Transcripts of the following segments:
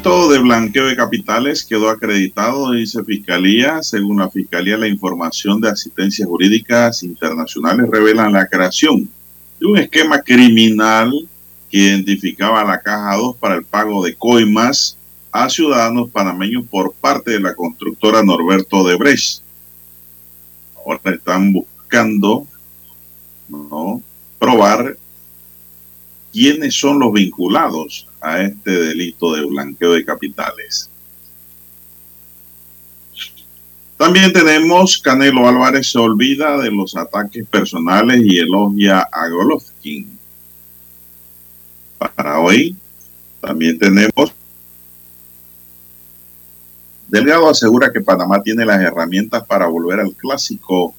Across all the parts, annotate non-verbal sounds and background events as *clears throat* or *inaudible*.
Delito de blanqueo de capitales quedó acreditado, dice Fiscalía. Según la Fiscalía, la información de asistencias jurídicas internacionales revelan la creación de un esquema criminal que identificaba la Caja 2 para el pago de coimas a ciudadanos panameños por parte de la constructora Norberto de Brecht. Ahora están buscando probar quiénes son los vinculados a este delito de blanqueo de capitales. También tenemos Canelo Álvarez se olvida de los ataques personales y elogia a Golovkin. Para hoy también tenemos Delgado asegura que Panamá tiene las herramientas para volver al clásico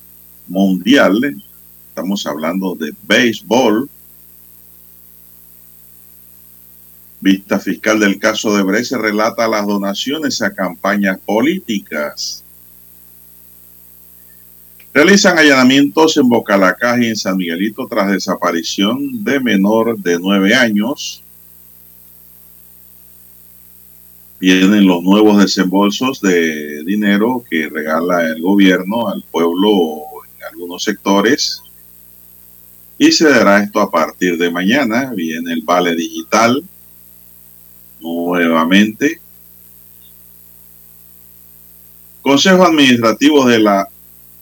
mundial. Estamos hablando de béisbol Vista fiscal del caso de Brecht relata las donaciones a campañas políticas. Realizan allanamientos en Bocalacaj y en San Miguelito tras desaparición de menor de nueve años. Vienen los nuevos desembolsos de dinero que regala el gobierno al pueblo en algunos sectores. Y se dará esto a partir de mañana. Viene el vale digital nuevamente. Consejo Administrativo de la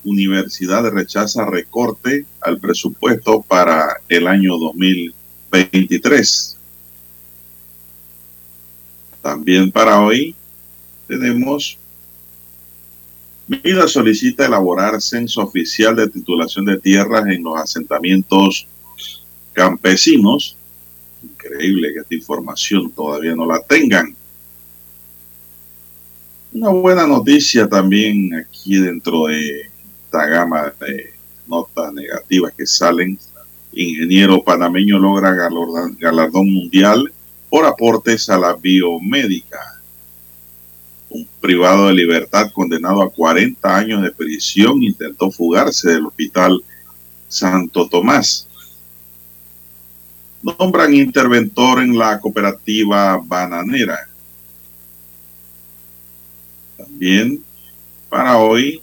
Universidad rechaza recorte al presupuesto para el año 2023. También para hoy tenemos Vida solicita elaborar censo oficial de titulación de tierras en los asentamientos campesinos Increíble que esta información todavía no la tengan. Una buena noticia también aquí dentro de esta gama de notas negativas que salen. Ingeniero panameño logra galardón mundial por aportes a la biomédica. Un privado de libertad condenado a 40 años de prisión intentó fugarse del hospital Santo Tomás nombran interventor en la cooperativa bananera. También para hoy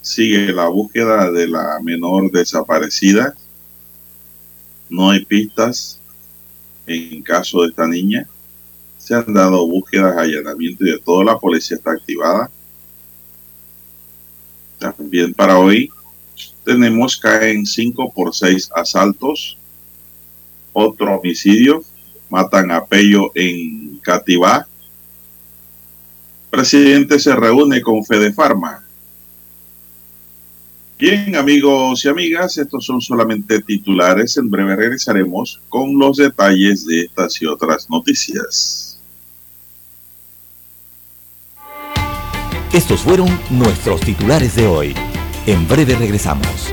sigue la búsqueda de la menor desaparecida. No hay pistas en caso de esta niña. Se han dado búsquedas, allanamientos y de todo. La policía está activada. También para hoy tenemos caen 5 por 6 asaltos otro homicidio, matan a Pello en Cativá. Presidente se reúne con Fede Farma. Bien, amigos y amigas, estos son solamente titulares. En breve regresaremos con los detalles de estas y otras noticias. Estos fueron nuestros titulares de hoy. En breve regresamos.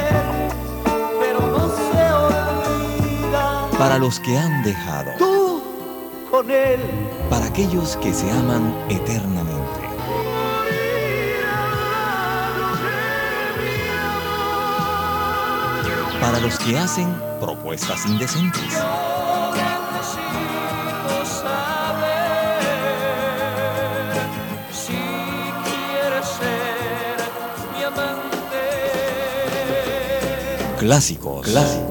Para los que han dejado. Tú con él. Para aquellos que se aman eternamente. Para los que hacen propuestas indecentes. Necesito saber si quieres ser mi amante. Clásicos. Clásicos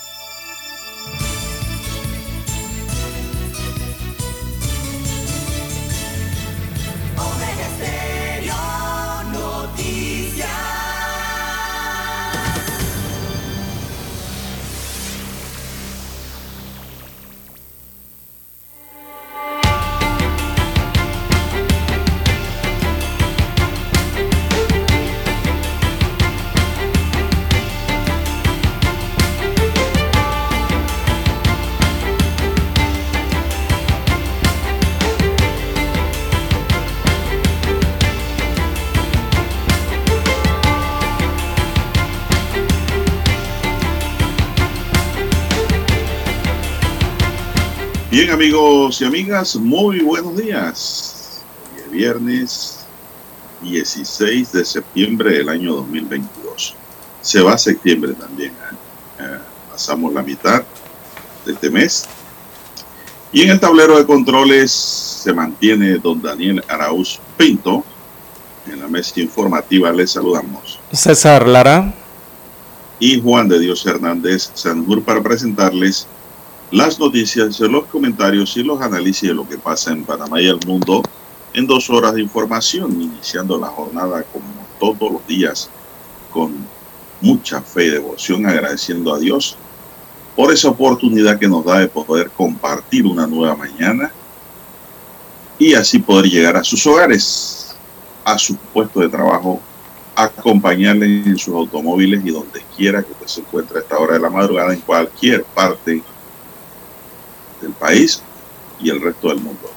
Bien amigos y amigas, muy buenos días. Viernes 16 de septiembre del año 2022. Se va septiembre también. ¿eh? Eh, pasamos la mitad de este mes. Y en el tablero de controles se mantiene don Daniel Arauz Pinto. En la mesa informativa les saludamos. César Lara. Y Juan de Dios Hernández Sanjur para presentarles las noticias, los comentarios y los análisis de lo que pasa en Panamá y el mundo en dos horas de información, iniciando la jornada como todos los días con mucha fe y devoción, agradeciendo a Dios por esa oportunidad que nos da de poder compartir una nueva mañana y así poder llegar a sus hogares, a su puesto de trabajo, acompañarles en sus automóviles y donde quiera que usted se encuentre a esta hora de la madrugada en cualquier parte del país y el resto del mundo.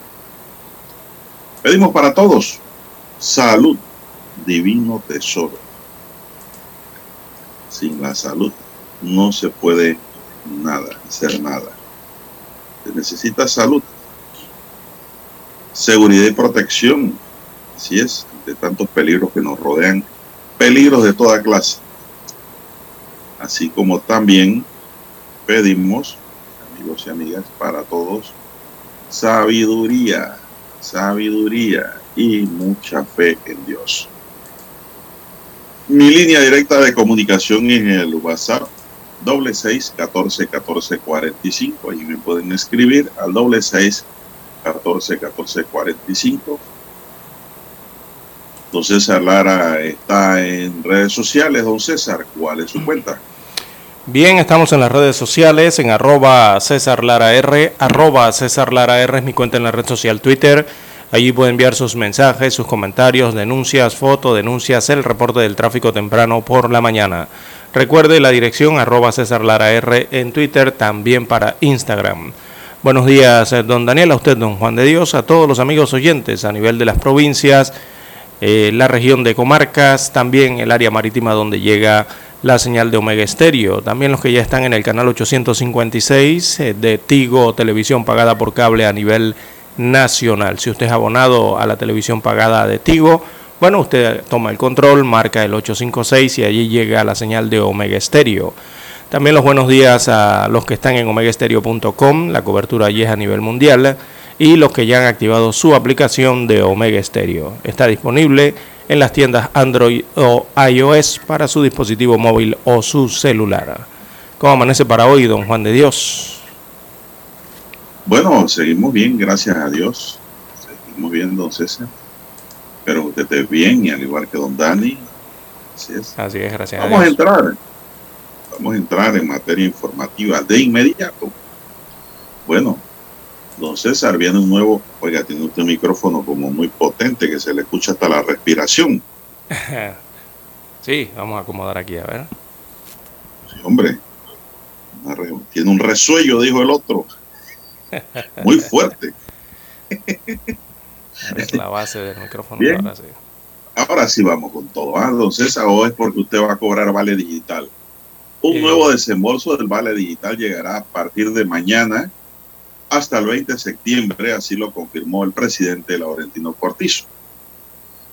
Pedimos para todos salud, divino tesoro. Sin la salud no se puede nada, hacer nada. Se necesita salud, seguridad y protección. Así es, de tantos peligros que nos rodean, peligros de toda clase. Así como también pedimos amigos y amigas, para todos, sabiduría, sabiduría y mucha fe en Dios. Mi línea directa de comunicación en el WhatsApp, doble seis catorce catorce cuarenta y cinco. Ahí me pueden escribir al doble seis catorce catorce cuarenta y cinco. Don César Lara está en redes sociales. Don César, ¿cuál es su cuenta? Bien, estamos en las redes sociales, en arroba César Lara R, arroba César Lara R es mi cuenta en la red social Twitter. Allí puede enviar sus mensajes, sus comentarios, denuncias, fotos, denuncias, el reporte del tráfico temprano por la mañana. Recuerde la dirección arroba César Lara R en Twitter, también para Instagram. Buenos días, eh, don Daniel, a usted, don Juan de Dios, a todos los amigos oyentes a nivel de las provincias, eh, la región de comarcas, también el área marítima donde llega la señal de Omega Estéreo. También los que ya están en el canal 856 eh, de Tigo, televisión pagada por cable a nivel nacional. Si usted es abonado a la televisión pagada de Tigo, bueno, usted toma el control, marca el 856 y allí llega la señal de Omega Estéreo. También los buenos días a los que están en omegaestereo.com, la cobertura allí es a nivel mundial, y los que ya han activado su aplicación de Omega Stereo. Está disponible en las tiendas Android o iOS para su dispositivo móvil o su celular. ¿Cómo amanece para hoy, don Juan de Dios? Bueno, seguimos bien, gracias a Dios. Seguimos bien, don César. Pero usted esté bien, y al igual que don Dani. Así es. Así es, gracias Vamos a entrar. Vamos a entrar en materia informativa de inmediato. Bueno, don César, viene un nuevo. Oiga, tiene usted un micrófono como muy potente que se le escucha hasta la respiración. *laughs* Sí, vamos a acomodar aquí, a ver. Sí, hombre, tiene un resuello, dijo el otro. *laughs* Muy fuerte. La base del micrófono. Bien. Ahora sí. Ahora sí vamos con todo. Ah, don César, o es porque usted va a cobrar vale digital. Un nuevo desembolso del vale digital llegará a partir de mañana hasta el 20 de septiembre, así lo confirmó el presidente Laurentino Cortizo.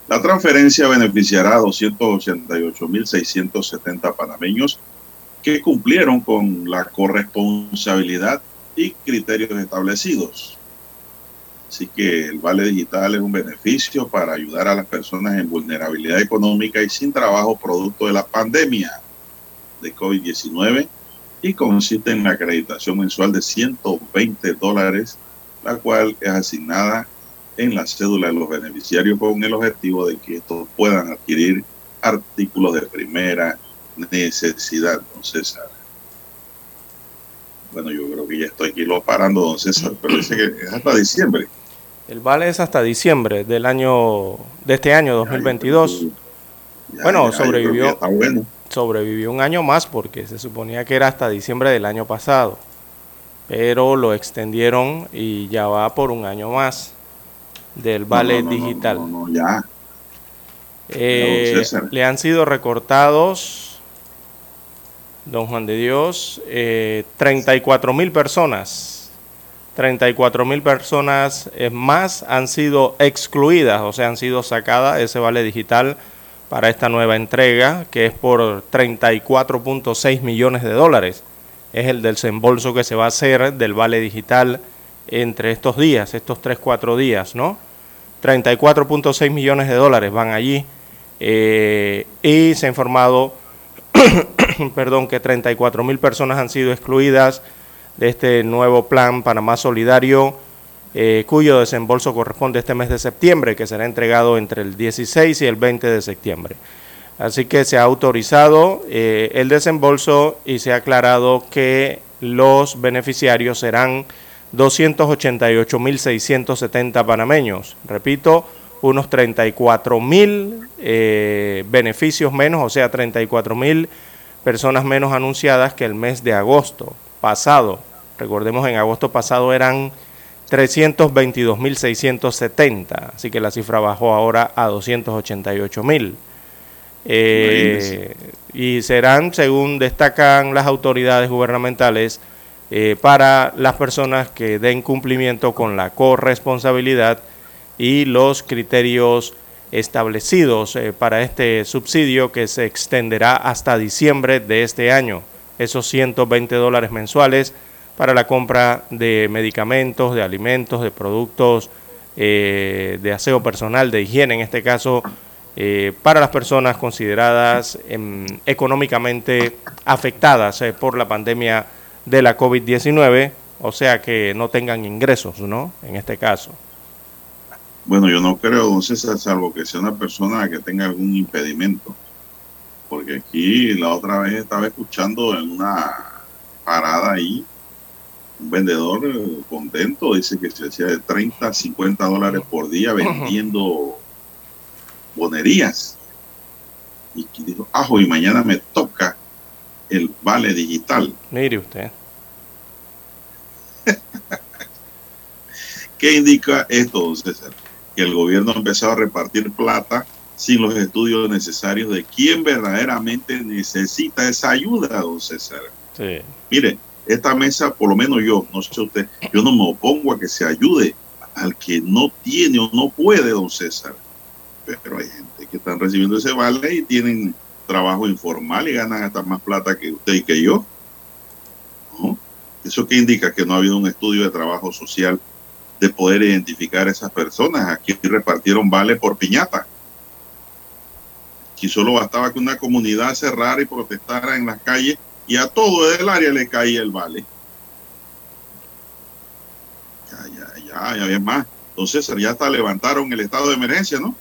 La transferencia beneficiará a 288.670 panameños que cumplieron con la corresponsabilidad y criterios establecidos. Así que el vale digital es un beneficio para ayudar a las personas en vulnerabilidad económica y sin trabajo producto de la pandemia de COVID-19 y consiste en la acreditación mensual de 120 dólares, la cual es asignada en la cédula de los beneficiarios con el objetivo de que estos puedan adquirir artículos de primera necesidad, don César. Bueno, yo creo que ya estoy aquí lo parando, don César, pero dice que es hasta diciembre. El vale es hasta diciembre del año de este año 2022. Ya, Bueno, ya, que sobrevivió. Está bueno. Sobrevivió un año más porque se suponía que era hasta diciembre del año pasado. Pero lo extendieron y ya va por un año más del vale No, no, digital. No, ya. Eh, le han sido recortados, don Juan de Dios, eh, 34 mil personas. 34 mil personas eh, más han sido excluidas, o sea, han sido sacadas ese vale digital para esta nueva entrega, que es por 34.6 millones de dólares. Es el desembolso que se va a hacer del vale digital entre estos días, estos 3-4 días, ¿no? 34.6 millones de dólares van allí eh, y se ha informado, *coughs* perdón, que 34 mil personas han sido excluidas de este nuevo plan Panamá Solidario, eh, cuyo desembolso corresponde a este mes de septiembre, que será entregado entre el 16 y el 20 de septiembre. Así que se ha autorizado eh, el desembolso y se ha aclarado que los beneficiarios serán 288.670 panameños. Repito, unos 34.000 eh, beneficios menos, o sea, 34.000 personas menos anunciadas que el mes de agosto pasado. Recordemos, en agosto pasado eran 322.670, así que la cifra bajó ahora a 288.000. Eh, y serán, según destacan las autoridades gubernamentales, eh, para las personas que den cumplimiento con la corresponsabilidad y los criterios establecidos eh, para este subsidio que se extenderá hasta diciembre de este año. Esos 120 dólares mensuales para la compra de medicamentos, de alimentos, de productos eh, de aseo personal, de higiene en este caso, eh, para las personas consideradas em, económicamente afectadas eh, por la pandemia de la COVID-19, o sea que no tengan ingresos, ¿no? En este caso. Bueno, yo no creo, don salvo que sea una persona que tenga algún impedimento. Porque aquí la otra vez estaba escuchando en una parada ahí, un vendedor eh, contento, dice que se hacía de 30 a 50 dólares por día vendiendo bonerías. Y dijo, ajo, y mañana me toca el vale digital. Mire usted. *laughs* ¿Qué indica esto, don César? Que el gobierno ha empezado a repartir plata sin los estudios necesarios de quién verdaderamente necesita esa ayuda, don César. Sí. Mire, esta mesa, por lo menos yo, no sé usted, yo no me opongo a que se ayude al que no tiene o no puede, don César. Pero hay gente que están recibiendo ese vale y tienen trabajo informal y ganan hasta más plata que usted y que yo. ¿Eso qué indica? Que no ha habido un estudio de trabajo social de poder identificar a esas personas. Aquí repartieron vale por piñata. Aquí solo bastaba que una comunidad cerrara y protestara en las calles y a todo el área le caía el vale. Ya, ya, ya, ya había más. Entonces ya hasta levantaron el estado de emergencia, ¿no?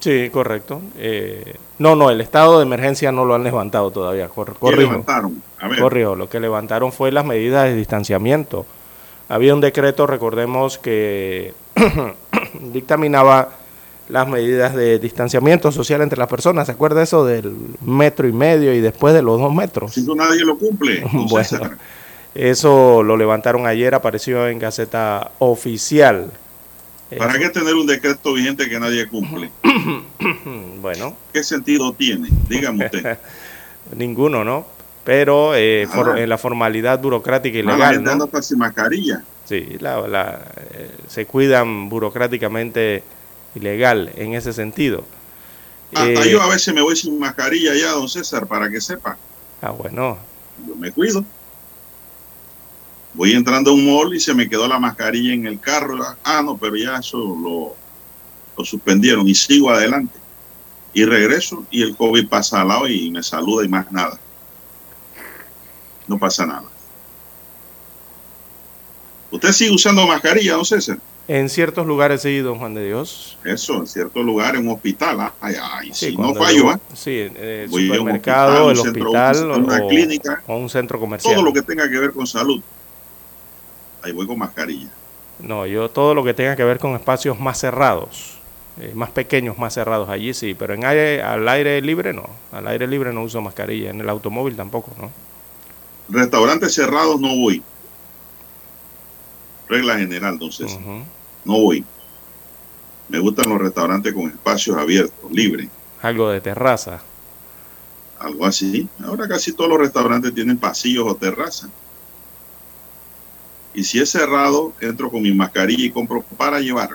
Sí, correcto. Eh, no, no, el estado de emergencia no lo han levantado todavía. Cor ¿Qué corrijo. levantaron? A ver, lo que levantaron fue las medidas de distanciamiento. Había un decreto, recordemos, que *clears throat* dictaminaba las medidas de distanciamiento social entre las personas. ¿Se acuerda eso del metro y medio y después de los dos metros? si eso nadie lo cumple. *laughs* Bueno. Eso lo levantaron ayer, apareció en Gaceta Oficial. ¿Para qué tener un decreto vigente que nadie cumple? *clears throat* bueno. ¿Qué sentido tiene? Dígame usted. *laughs* Ninguno, ¿no? Pero eh, for- en la formalidad burocrática y la legal, anda ¿no? sin mascarilla. Sí, la- la, eh, se cuidan burocráticamente y legal en ese sentido. Hasta Eh, yo a veces me voy sin mascarilla ya, don César, para que sepa. ah, bueno, Yo me cuido. Voy entrando a un mall y se me quedó la mascarilla en el carro. Ah, no, pero ya eso lo, lo suspendieron y sigo adelante. Y regreso y el COVID pasa al lado y me saluda y más nada. No pasa nada. ¿Usted sigue usando mascarilla, don César? En ciertos lugares sí, don Juan de Dios. Eso, en cierto lugar, en un hospital. ah, Ay, ay, Sí, si no fallo, yo- ¿ah? Sí, eh, el un supermercado, hospital, el un centro, hospital una o, clínica. o un centro comercial. todo lo que tenga que ver con salud. Ahí voy con mascarilla. No, yo todo lo que tenga que ver con espacios más cerrados, eh, más pequeños, más cerrados, allí sí, pero en aire, al aire libre no, al aire libre no uso mascarilla, en el automóvil tampoco, ¿no? Restaurantes cerrados no voy. Regla general, entonces, Ujú. No voy. Me gustan los restaurantes con espacios abiertos, libres, Algo de terraza. algo así. Ahora casi todos los restaurantes tienen pasillos o terrazas. Y si es cerrado, entro con mi mascarilla y compro para llevar.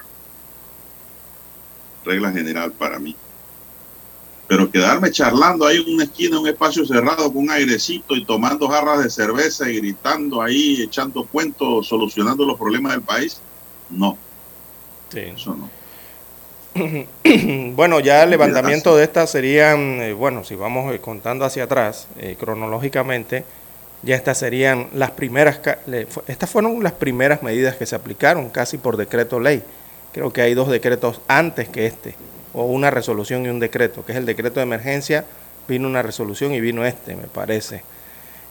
Regla general para mí. Pero quedarme charlando ahí en una esquina, en un espacio cerrado con un airecito y tomando jarras de cerveza y gritando ahí, echando cuentos, solucionando los problemas del país, no, Sí. eso no. *clears throat* bueno, ya el levantamiento de estas serían, eh, bueno, si vamos eh, contando hacia atrás, eh, cronológicamente, ya estas serían las primeras, estas fueron las primeras medidas que se aplicaron casi por decreto ley. Creo que hay dos decretos antes que este, o una resolución y un decreto, que es el decreto de emergencia, vino una resolución y vino este, me parece.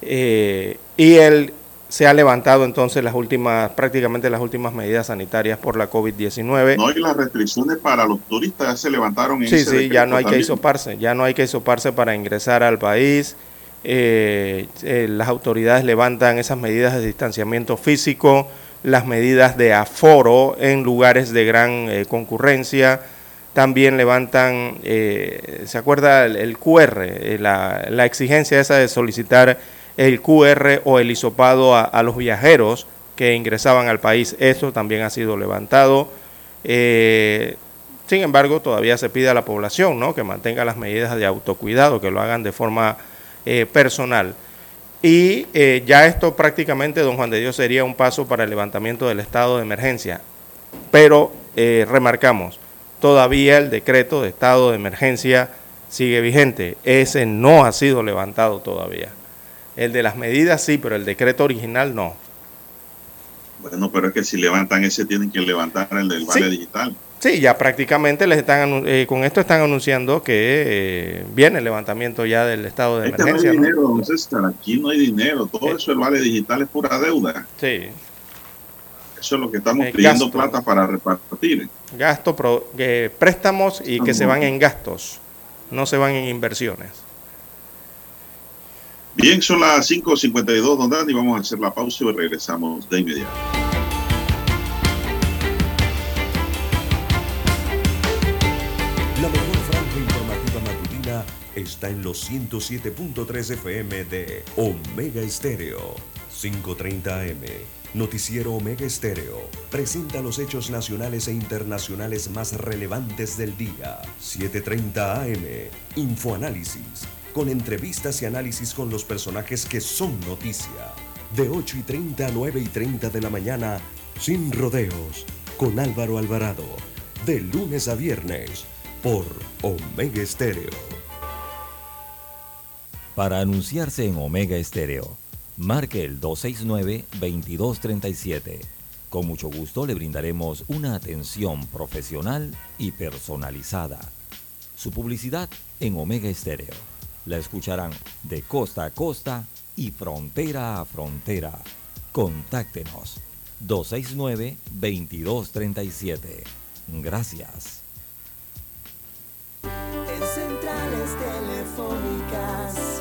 Y él se ha levantado entonces las últimas, prácticamente las últimas medidas sanitarias por la COVID-19. No, y las restricciones para los turistas ya se levantaron en Sí, ese sí, ya no hay que también. hisoparse, ya no hay que hisoparse para ingresar al país. Eh, eh, las autoridades levantan esas medidas de distanciamiento físico, las medidas de aforo en lugares de gran eh, concurrencia. También levantan, ¿se acuerda el, el QR? La, la exigencia esa de solicitar el QR o el hisopado a, los viajeros que ingresaban al país. Eso también ha sido levantado. Eh, sin embargo, todavía se pide a la población ¿no? que mantenga las medidas de autocuidado, que lo hagan de forma eh, personal. Y eh, ya esto prácticamente, don Juan de Dios, sería un paso para el levantamiento del estado de emergencia. Pero remarcamos, todavía el decreto de estado de emergencia sigue vigente. Ese no ha sido levantado todavía. El de las medidas sí, pero el decreto original no. Bueno, pero es que si levantan ese, tienen que levantar el del vale Sí. digital. Sí, ya prácticamente les están eh, con esto están anunciando que eh, viene el levantamiento ya del estado de Es que no hay emergencia. ¿no? dinero, don César, aquí no hay dinero. Todo Eh. eso, el vale digital es pura deuda. Sí, Eso es lo que estamos pidiendo gasto. plata para repartir. gasto, pro- eh, préstamos y que se van en gastos, no se van en inversiones. Bien, son las 5.52, don Dani. Vamos a hacer la pausa y regresamos de inmediato. La mejor franja informativa matutina está en los 107.3 FM de Omega Estéreo. 5.30 AM. Noticiero Omega Estéreo. Presenta los hechos nacionales e internacionales más relevantes del día. 7.30 AM. Infoanálisis. Con entrevistas y análisis con los personajes que son noticia. De 8 y 30 a 9 y 30 de la mañana. Sin rodeos. Con Álvaro Alvarado. De lunes a viernes. Por Omega Estéreo. Para anunciarse en Omega Estéreo, marque el 269-2237. Con mucho gusto le brindaremos una atención profesional y personalizada. Su publicidad en Omega Estéreo. La escucharán de costa a costa y frontera a frontera. Contáctenos 269-2237. Gracias. En centrales telefónicas,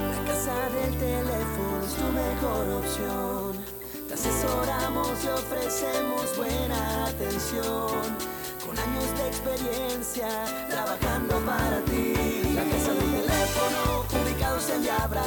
la casa del teléfono es tu mejor opción. Te asesoramos y ofrecemos buena atención. Con años de experiencia trabajando para ti.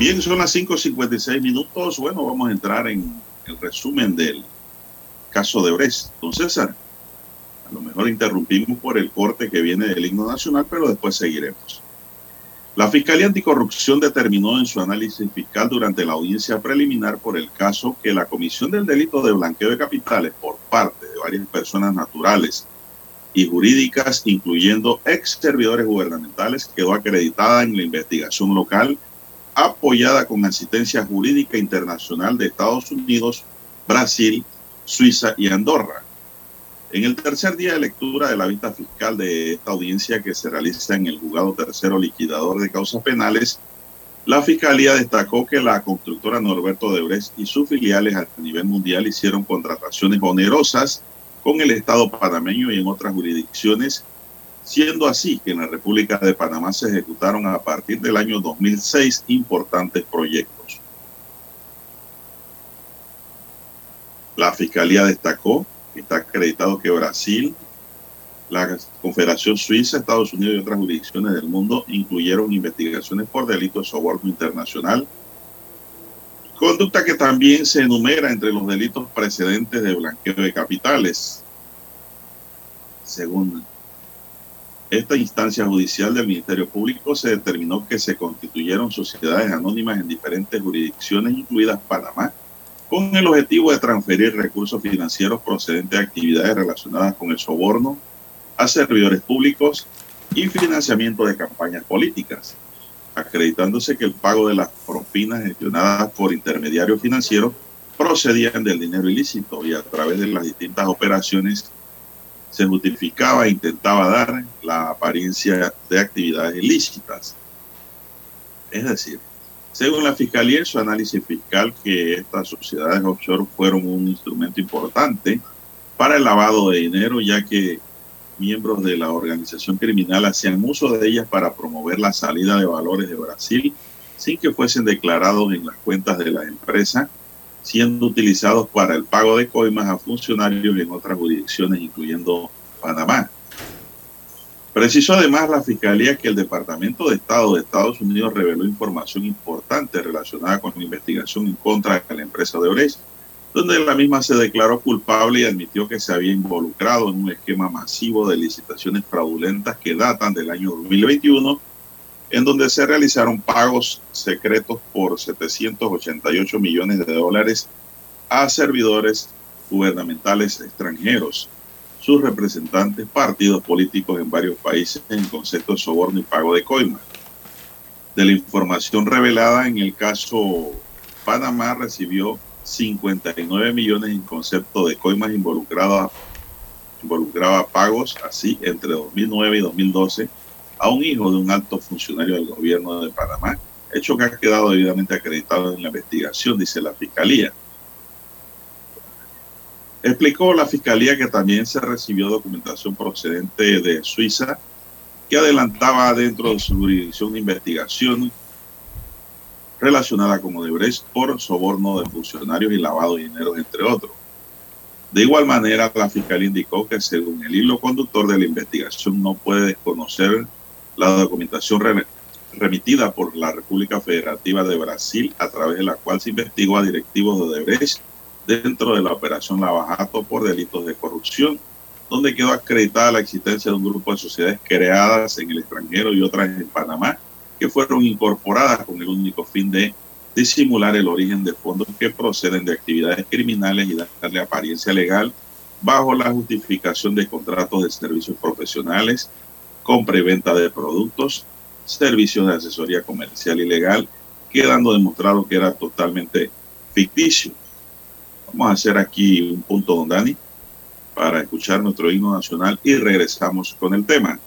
Bien, son las 5.56 minutos. Bueno, vamos a entrar en el resumen del caso de Brest. Don César, a lo mejor interrumpimos por el corte que viene del himno nacional, pero después seguiremos. La Fiscalía Anticorrupción determinó en su análisis fiscal durante la audiencia preliminar por el caso que la comisión del delito de blanqueo de capitales por parte de varias personas naturales y jurídicas, incluyendo ex servidores gubernamentales, quedó acreditada en la investigación local apoyada con asistencia jurídica internacional de Estados Unidos, Brasil, Suiza y Andorra. En el tercer día de lectura de la vista fiscal de esta audiencia que se realiza en el juzgado tercero liquidador de causas penales, la Fiscalía destacó que la constructora Norberto de Brest y sus filiales a nivel mundial hicieron contrataciones onerosas con el Estado panameño y en otras jurisdicciones siendo así que en la República de Panamá se ejecutaron a partir del año 2006 importantes proyectos. La Fiscalía destacó que está acreditado que Brasil, la Confederación Suiza, Estados Unidos y otras jurisdicciones del mundo incluyeron investigaciones por delitos de soborno internacional, conducta que también se enumera entre los delitos precedentes de blanqueo de capitales, según esta instancia judicial del Ministerio Público se determinó que se constituyeron sociedades anónimas en diferentes jurisdicciones, incluidas Panamá, con el objetivo de transferir recursos financieros procedentes de actividades relacionadas con el soborno a servidores públicos y financiamiento de campañas políticas, acreditándose que el pago de las propinas gestionadas por intermediarios financieros procedían del dinero ilícito y a través de las distintas operaciones se justificaba e intentaba dar la apariencia de actividades ilícitas. Es decir, según la Fiscalía, su análisis fiscal, que estas sociedades offshore fueron un instrumento importante para el lavado de dinero, ya que miembros de la organización criminal hacían uso de ellas para promover la salida de valores de Brasil sin que fuesen declarados en las cuentas de la empresa siendo utilizados para el pago de coimas a funcionarios en otras jurisdicciones, incluyendo Panamá. Precisó además la Fiscalía que el Departamento de Estado de Estados Unidos reveló información importante relacionada con la investigación en contra de la empresa de Ores, donde la misma se declaró culpable y admitió que se había involucrado en un esquema masivo de licitaciones fraudulentas que datan del año 2021 en donde se realizaron pagos secretos por 788 millones de dólares a servidores gubernamentales extranjeros, sus representantes, partidos políticos en varios países en concepto de soborno y pago de coima. De la información revelada en el caso Panamá recibió 59 millones en concepto de coimas involucradas involucraba pagos así entre 2009 y 2012 a un hijo de un alto funcionario del gobierno de Panamá, hecho que ha quedado debidamente acreditado en la investigación, dice la Fiscalía. Explicó la Fiscalía que también se recibió documentación procedente de Suiza que adelantaba dentro de su jurisdicción de investigación relacionada con Odebrecht por soborno de funcionarios y lavado de dinero, entre otros. De igual manera, la fiscalía indicó que según el hilo conductor de la investigación no puede desconocer la documentación remitida por la República Federativa de Brasil a través de la cual se investigó a directivos de Odebrecht dentro de la operación Lavajato por delitos de corrupción, donde quedó acreditada la existencia de un grupo de sociedades creadas en el extranjero y otras en Panamá que fueron incorporadas con el único fin de disimular el origen de fondos que proceden de actividades criminales y darle apariencia legal bajo la justificación de contratos de servicios profesionales, compra y venta de productos, servicios de asesoría comercial y legal, quedando demostrado que era totalmente ficticio. Vamos a hacer aquí un punto, don Dani, para escuchar nuestro himno nacional y regresamos con el tema.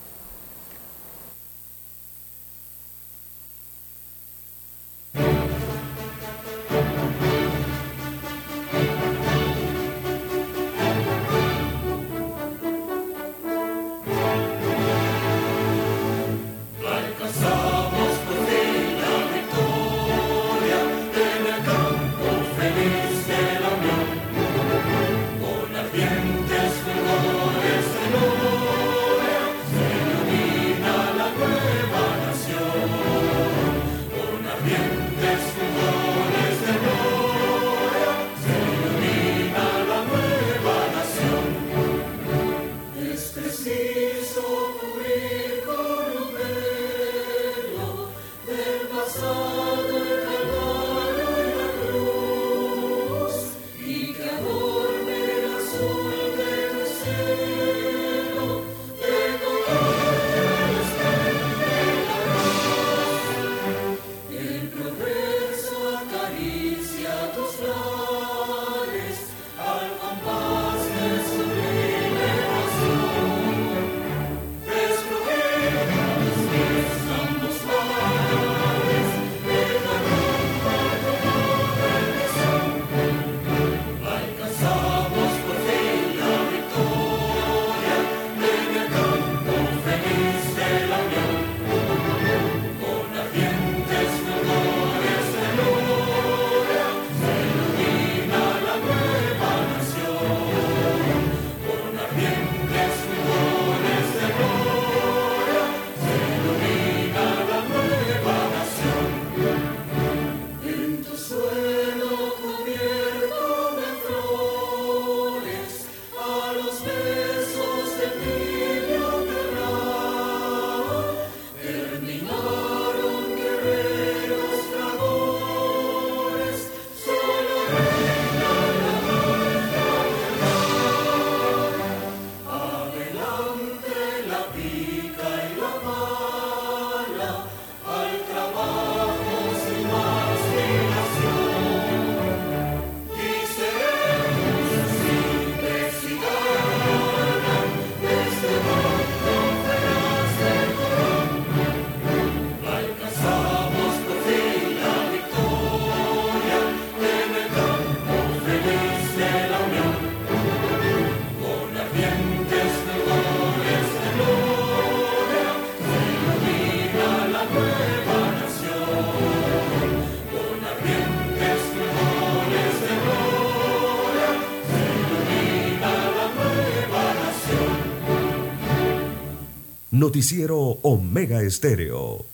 Noticiero Omega Estéreo.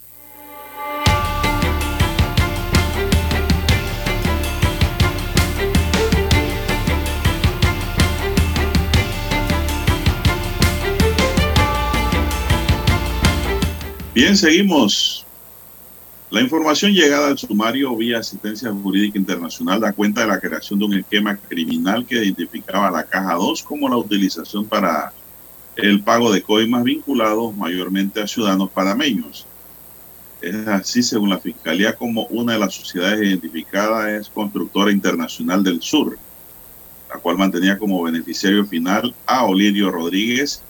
Bien, seguimos. La información llegada al sumario vía asistencia jurídica internacional da cuenta de la creación de un esquema criminal que identificaba a la caja 2 como la utilización para el pago de coimas vinculados mayormente a ciudadanos panameños. Es así, según la Fiscalía, como una de las sociedades identificadas es Constructora Internacional del Sur, la cual mantenía como beneficiario final a Olirio Rodríguez,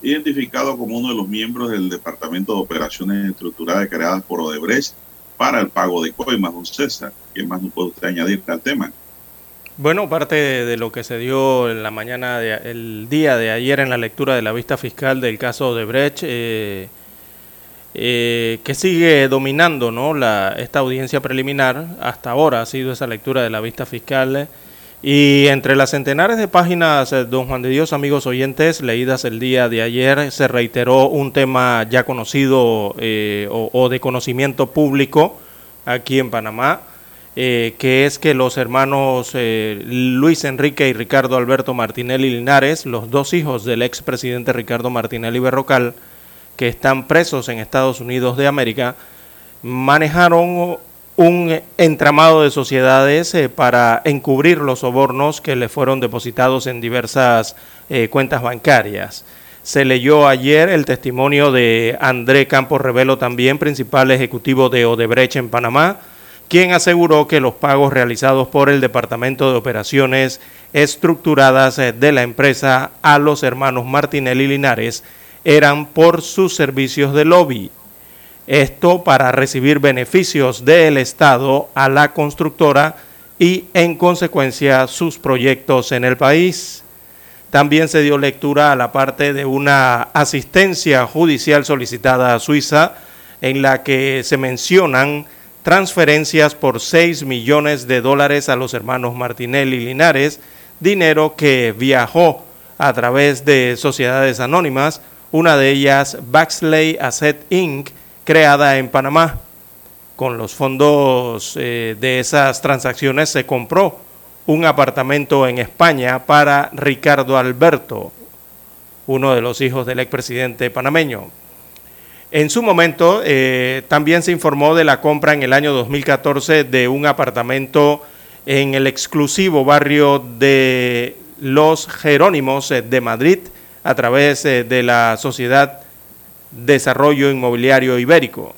identificado como uno de los miembros del Departamento de Operaciones Estructuradas creadas por Odebrecht para el pago de coimas, don César. ¿Qué más nos puede usted añadir al tema? Bueno, parte de lo que se dio en la mañana, de, el día de ayer en la lectura de la vista fiscal del caso de Brecht, eh, eh, que sigue dominando ¿no? la, esta audiencia preliminar, hasta ahora ha sido esa lectura de la vista fiscal, Y entre las centenares de páginas, eh, don Juan de Dios, amigos oyentes, leídas el día de ayer, se reiteró un tema ya conocido eh, o, o, de conocimiento público aquí en Panamá, eh, que es que los hermanos eh, Luis Enrique y Ricardo Alberto Martinelli Linares, los dos hijos del expresidente Ricardo Martinelli Berrocal, que están presos en Estados Unidos de América, manejaron un entramado de sociedades eh, para encubrir los sobornos que le fueron depositados en diversas cuentas bancarias. Se leyó ayer el testimonio de André Campos Revelo, también principal ejecutivo de Odebrecht en Panamá, quien aseguró que los pagos realizados por el Departamento de Operaciones Estructuradas eh, de la empresa a los hermanos Martinelli Linares eran por sus servicios de lobby. Esto para recibir beneficios del Estado a la constructora y en consecuencia sus proyectos en el país. También se dio lectura a la parte de una asistencia judicial solicitada a Suiza en la que se mencionan transferencias por 6 millones de dólares a los hermanos Martinelli Linares, dinero que viajó a través de sociedades anónimas, una de ellas Baxley Asset Inc., creada en Panamá. Con los fondos eh, de esas transacciones se compró un apartamento en España para Ricardo Alberto, uno de los hijos del expresidente panameño. En su momento, eh, también se informó de la compra en el año 2014 de un apartamento en el exclusivo barrio de Los Jerónimos eh, de Madrid a través eh, de la Sociedad Desarrollo Inmobiliario Ibérico.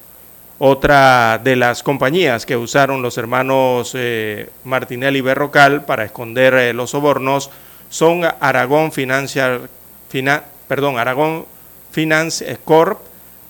Otra de las compañías que usaron los hermanos eh, Martinelli Berrocal para esconder los sobornos son Aragón Financial, Fina, perdón, Aragón Finance Corp,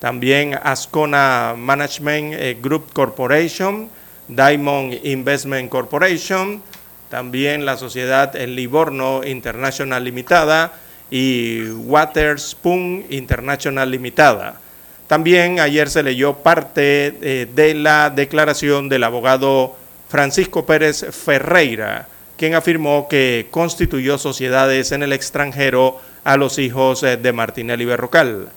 también Ascona Management eh, Group Corporation, Diamond Investment Corporation, también la sociedad Livorno International Limitada y Waterspoon International Limitada. También ayer se leyó parte eh, de la declaración del abogado Francisco Pérez Ferreira, quien afirmó que constituyó sociedades en el extranjero a los hijos eh, de Martinelli Berrocal.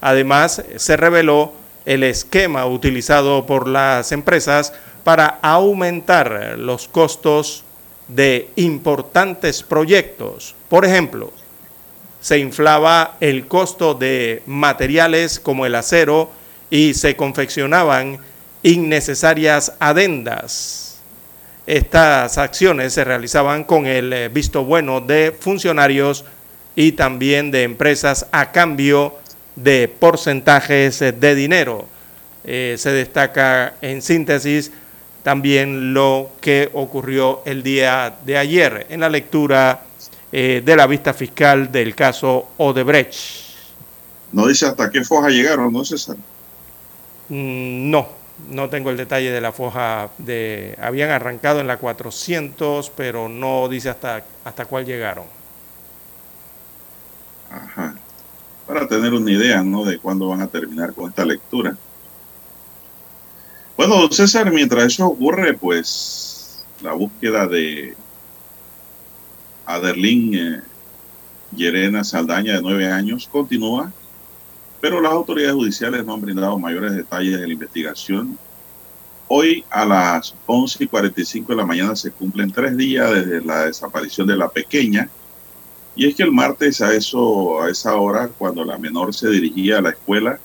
Además, se reveló el esquema utilizado por las empresas para aumentar los costos de importantes proyectos. Por ejemplo, se inflaba el costo de materiales como el acero y se confeccionaban innecesarias adendas. Estas acciones se realizaban con el eh, visto bueno de funcionarios y también de empresas a cambio de porcentajes de dinero. Eh, se destaca en síntesis también lo que ocurrió el día de ayer en la lectura eh, de la vista fiscal del caso Odebrecht. No dice hasta qué foja llegaron, ¿no, César? Mm, no, no tengo el detalle de la foja de... Habían arrancado en la 400, pero no dice hasta, hasta cuál llegaron. Ajá para tener una idea ¿no? de cuándo van a terminar con esta lectura. Bueno, César, mientras eso ocurre, pues la búsqueda de Aderlín eh, Yerena Saldaña, de nueve años, continúa, pero las autoridades judiciales no han brindado mayores detalles de la investigación. Hoy a las 11 y 45 de la mañana se cumplen tres días desde la desaparición de la pequeña y es que el martes a eso, a esa hora, cuando la menor se dirigía a la escuela,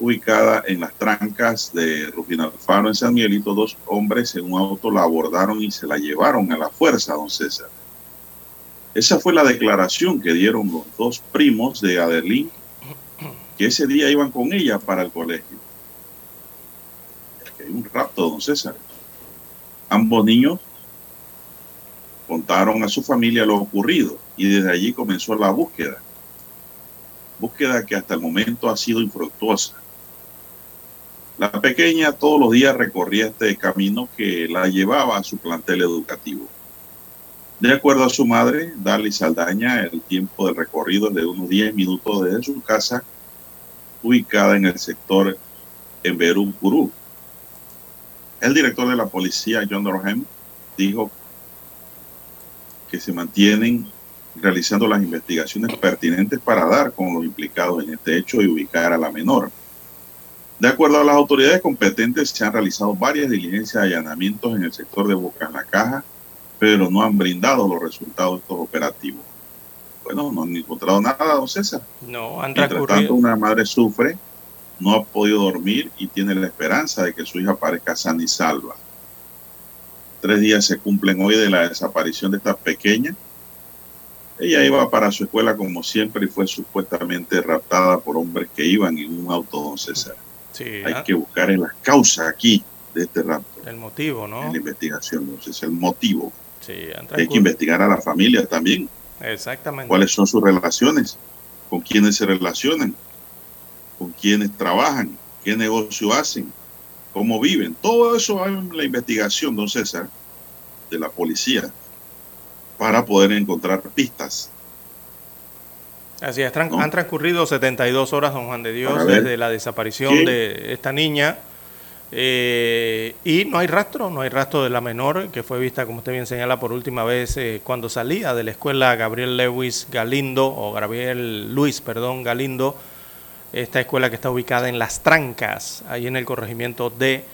ubicada en las trancas de Rufino Alfaro en San Miguelito, dos hombres en un auto la abordaron y se la llevaron a la fuerza, don César. Esa fue la declaración que dieron los dos primos de Adelín, que ese día iban con ella para el colegio. un rapto, don César. Ambos niños contaron a su familia lo ocurrido y desde allí comenzó la búsqueda. Búsqueda que hasta el momento ha sido infructuosa. La pequeña todos los días recorría este camino que la llevaba a su plantel educativo. De acuerdo a su madre, Dali Saldaña, el tiempo de recorrido es de unos 10 minutos desde su casa, ubicada en el sector en Berú. El director de la policía, John Dorham, dijo que se mantienen realizando las investigaciones pertinentes para dar con los implicados en este hecho y ubicar a la menor. De acuerdo a las autoridades competentes, se han realizado varias diligencias de allanamientos en el sector de Boca la Caja, pero no han brindado los resultados de estos operativos. Bueno, no han encontrado nada, don César. No, han Mientras tanto, una madre sufre, no ha podido dormir y tiene la esperanza de que su hija aparezca sana y salva. Tres días se cumplen hoy de la desaparición de esta pequeña. Ella iba para su escuela como siempre y fue supuestamente raptada por hombres que iban en un auto, don César. Sí, Hay ah, que buscar en las causas aquí de este rapto, el motivo, ¿no? en la investigación. Entonces, el motivo. Sí, Hay que investigar a la familia también. Exactamente. cuáles son sus relaciones, con quiénes se relacionan, con quiénes trabajan, qué negocio hacen, cómo viven. Todo eso va en la investigación, don César, de la policía, para poder encontrar pistas. Así es, han transcurrido 72 horas, don Juan de Dios, desde la desaparición de esta niña. eh, y no hay rastro, no hay rastro de la menor, que fue vista, como usted bien señala, por última vez eh, cuando salía de la escuela Gabriel Lewis Galindo, o Gabriel Luis, perdón, Galindo, esta escuela que está ubicada en Las Trancas, ahí en el corregimiento de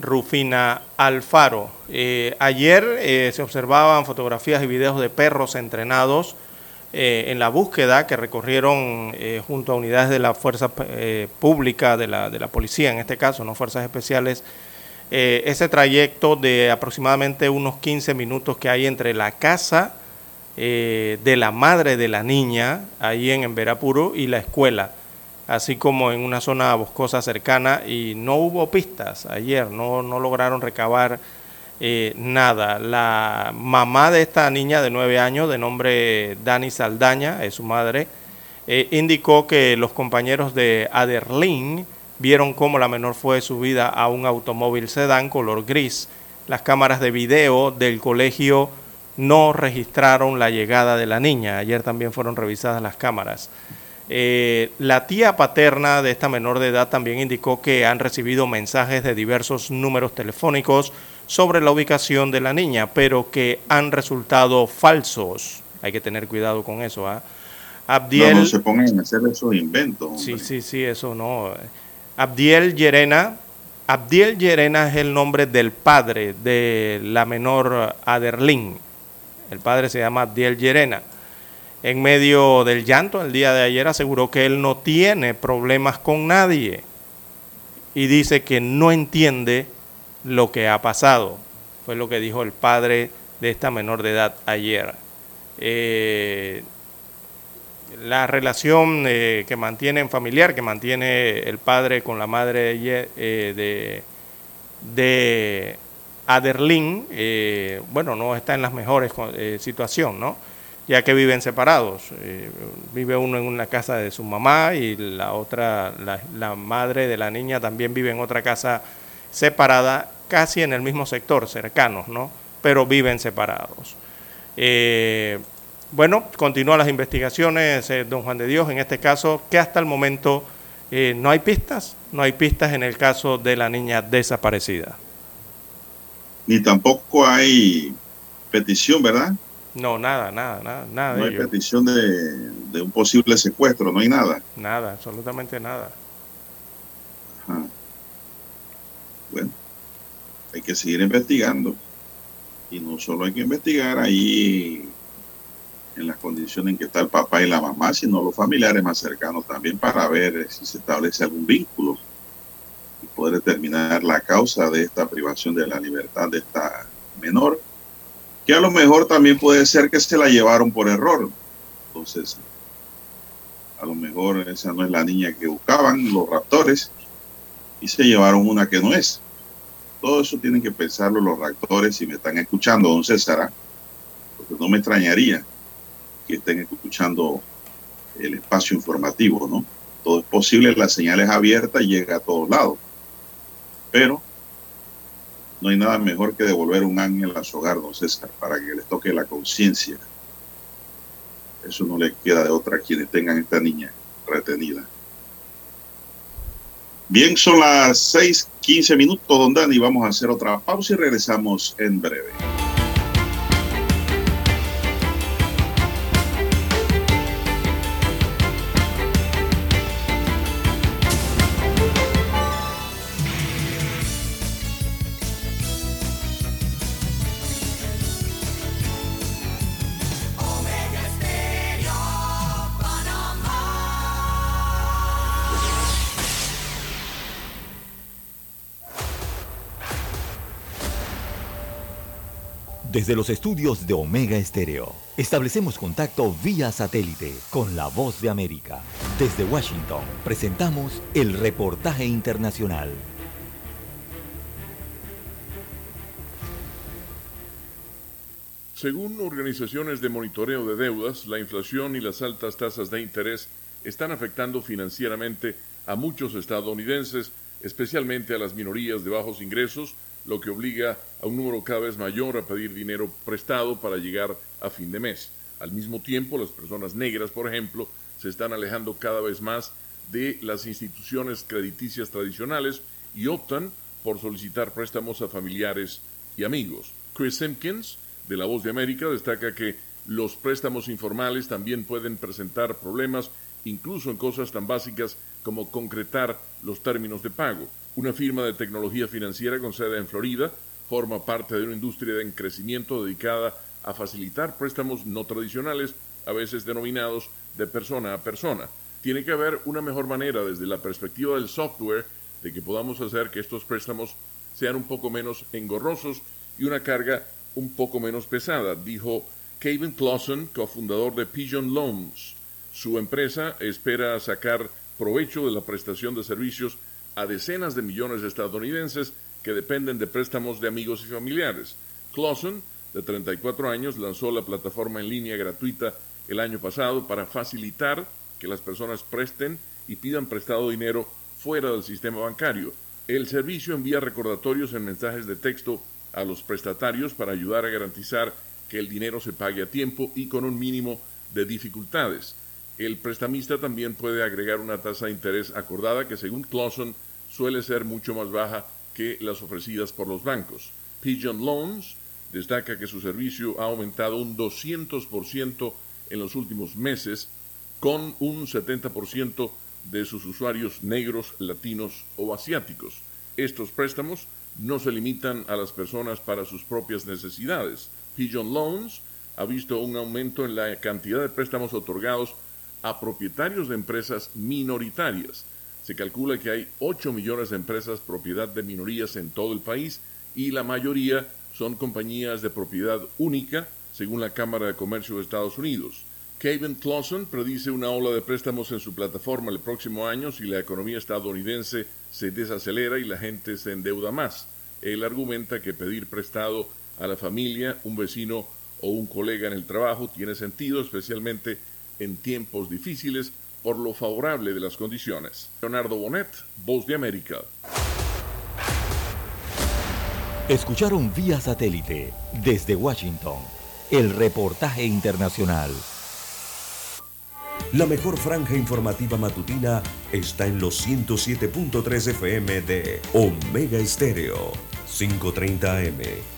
Rufina Alfaro. Eh, ayer eh, se observaban fotografías y videos de perros entrenados eh, en la búsqueda que recorrieron junto a unidades de la fuerza pública, de la, de la policía en este caso, no fuerzas especiales, ese trayecto de aproximadamente unos 15 minutos que hay entre la casa de la madre de la niña, ahí en Emberapuro, y la escuela, así como en una zona boscosa cercana, y no hubo pistas ayer, no, no lograron recabar eh, nada. La mamá de esta niña de nueve años, de nombre Dani Saldaña, es su madre, eh, indicó que los compañeros de Aderlin vieron cómo la menor fue subida a un automóvil sedán color gris. Las cámaras de video del colegio no registraron la llegada de la niña. Ayer también fueron revisadas las cámaras. Eh, la tía paterna de esta menor de edad también indicó que han recibido mensajes de diversos números telefónicos sobre la ubicación de la niña, pero que han resultado falsos. Hay que tener cuidado con eso. ¿ah? Abdiel, No, no se pongan a hacer esos inventos. Sí, hombre. sí, sí, eso no. Abdiel Llerena. Abdiel Llerena es el nombre del padre de la menor Aderlin. El padre se llama Abdiel Llerena. En medio del llanto el día de ayer aseguró que él no tiene problemas con nadie y dice que no entiende lo que ha pasado. Fue lo que dijo el padre de esta menor de edad ayer. Eh, la relación eh, que mantienen familiar, que mantiene el padre con la madre de, eh, de, eh, bueno, no está en las mejores situación, ¿no? Ya que viven separados. Eh, vive uno en una casa de su mamá y la otra, la, madre de la niña también vive en otra casa separada, casi en el mismo sector, cercanos, ¿no? Pero viven separados. Eh, bueno, continúan las investigaciones, eh, don Juan de Dios, en este caso, que hasta el momento no hay pistas, no hay pistas en el caso de la niña desaparecida. Ni tampoco hay petición, ¿verdad? No, nada, nada, nada, nada No hay ello. petición de, de un posible secuestro, no hay nada. Nada, absolutamente nada. Ajá. Bueno, hay que seguir investigando. Y no solo hay que investigar ahí en las condiciones en que está el papá y la mamá, sino los familiares más cercanos también para ver si se establece algún vínculo y poder determinar la causa de esta privación de la libertad de esta menor, que a lo mejor también puede ser que se la llevaron por error. Entonces, a lo mejor esa no es la niña que buscaban los raptores y se llevaron una que no es. Todo eso tienen que pensarlo los raptores si me están escuchando, don César, ¿ah? porque no me extrañaría que estén escuchando el espacio informativo, ¿no? Todo es posible, la señal es abierta y llega a todos lados. Pero no hay nada mejor que devolver un ángel a su hogar, don César, para que les toque la conciencia. Eso no les queda de otra a quienes tengan esta niña retenida. Bien, son las 6:15 minutos, don Dani. Vamos a hacer otra pausa y regresamos en breve. Desde los estudios de Omega Estéreo, establecemos contacto vía satélite con la voz de América. Desde Washington, presentamos el reportaje internacional. Según organizaciones de monitoreo de deudas, la inflación y las altas tasas de interés están afectando financieramente a muchos estadounidenses, especialmente a las minorías de bajos ingresos, lo que obliga a un número cada vez mayor a pedir dinero prestado para llegar a fin de mes. Al mismo tiempo, las personas negras, por ejemplo, se están alejando cada vez más de las instituciones crediticias tradicionales y optan por solicitar préstamos a familiares y amigos. Chris Simpkins, de La Voz de América destaca que los préstamos informales también pueden presentar problemas, incluso en cosas tan básicas como concretar los términos de pago. Una firma de tecnología financiera con sede en Florida forma parte de una industria en crecimiento dedicada a facilitar préstamos no tradicionales, a veces denominados de persona a persona. Tiene que haber una mejor manera desde la perspectiva del software de que podamos hacer que estos préstamos sean un poco menos engorrosos y una carga un poco menos pesada, dijo Kevin Clausen, cofundador de Pigeon Loans. Su empresa espera sacar provecho de la prestación de servicios a decenas de millones de estadounidenses que dependen de préstamos de amigos y familiares. Clausen, de 34 años, lanzó la plataforma en línea gratuita el año pasado para facilitar que las personas presten y pidan prestado dinero fuera del sistema bancario. El servicio envía recordatorios en mensajes de texto a los prestatarios para ayudar a garantizar que el dinero se pague a tiempo y con un mínimo de dificultades. El prestamista también puede agregar una tasa de interés acordada que según Clausen suele ser mucho más baja que las ofrecidas por los bancos. Pigeon Loans destaca que su servicio ha aumentado un 200% en los últimos meses, con un 70% de sus usuarios negros, latinos o asiáticos. Estos préstamos no se limitan a las personas para sus propias necesidades. Pigeon Loans ha visto un aumento en la cantidad de préstamos otorgados a propietarios de empresas minoritarias. Se calcula que hay 8 millones de empresas propiedad de minorías en todo el país y la mayoría son compañías de propiedad única, según la Cámara de Comercio de Estados Unidos. Kevin Clausen predice una ola de préstamos en su plataforma el próximo año si la economía estadounidense se desacelera y la gente se endeuda más. Él argumenta que pedir prestado a la familia, un vecino o un colega en el trabajo tiene sentido, especialmente en tiempos difíciles, por lo favorable de las condiciones. Leonardo Bonet, Voz de América. Escucharon vía satélite desde Washington el reportaje internacional. La mejor franja informativa matutina está en los 107.3 FM de Omega Estéreo. 5.30 AM.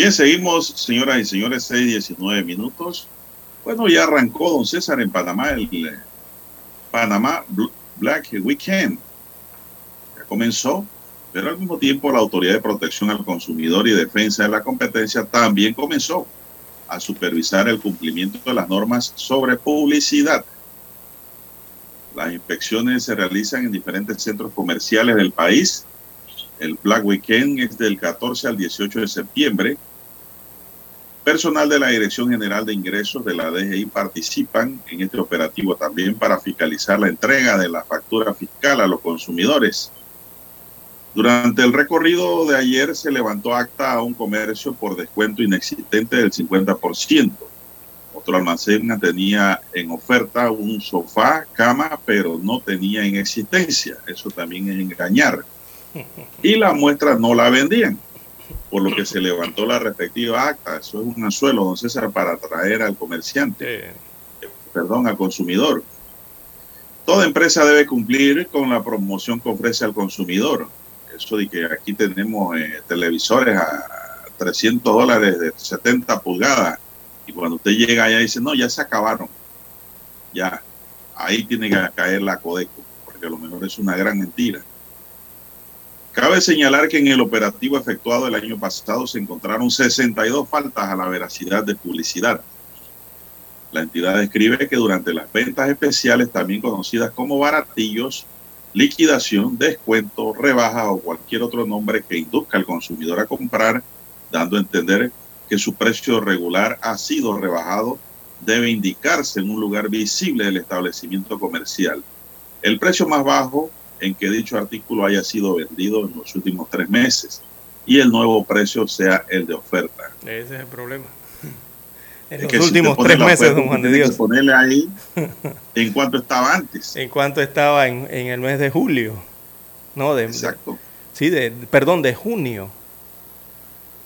Bien, seguimos, señoras y señores, 6, 19 minutos. Bueno, ya arrancó don César en Panamá el eh, Panamá Black Weekend. Ya comenzó, pero al mismo tiempo la Autoridad de Protección al Consumidor y Defensa de la Competencia también comenzó a supervisar el cumplimiento de las normas sobre publicidad. Las inspecciones se realizan en diferentes centros comerciales del país el Black Weekend es del 14 al 18 de septiembre. Personal de la Dirección General de Ingresos de la DGI participan en este operativo también para fiscalizar la entrega de la factura fiscal a los consumidores. Durante el recorrido de ayer se levantó acta a un comercio por descuento inexistente del 50%. Otro almacén tenía en oferta un sofá, cama, pero no tenía en existencia. Eso también es engañar. *laughs* Y la muestra no la vendían, por lo que se levantó la respectiva acta. Eso es un anzuelo, don César, para atraer al comerciante, perdón, al consumidor. Toda empresa debe cumplir con la promoción que ofrece al consumidor. Eso de que aquí tenemos eh, televisores a 300 dólares de 70 pulgadas y cuando usted llega allá dice, no, ya se acabaron. Ya, ahí tiene que caer la Codeco, porque a lo mejor es una gran mentira. Cabe señalar que en el operativo efectuado el año pasado se encontraron 62 faltas a la veracidad de publicidad. La entidad describe que durante las ventas especiales, también conocidas como baratillos, liquidación, descuento, rebaja o cualquier otro nombre que induzca al consumidor a comprar, dando a entender que su precio regular ha sido rebajado, debe indicarse en un lugar visible del establecimiento comercial. El precio más bajo en que dicho artículo haya sido vendido en los últimos tres meses y el nuevo precio sea el de oferta. Ese es el problema. En los últimos tres meses, don Juan de Dios. ponerle ahí *laughs* en cuánto estaba antes. En cuánto estaba en, en, el mes de julio. No, de, Exacto. De, sí, de, perdón, de junio.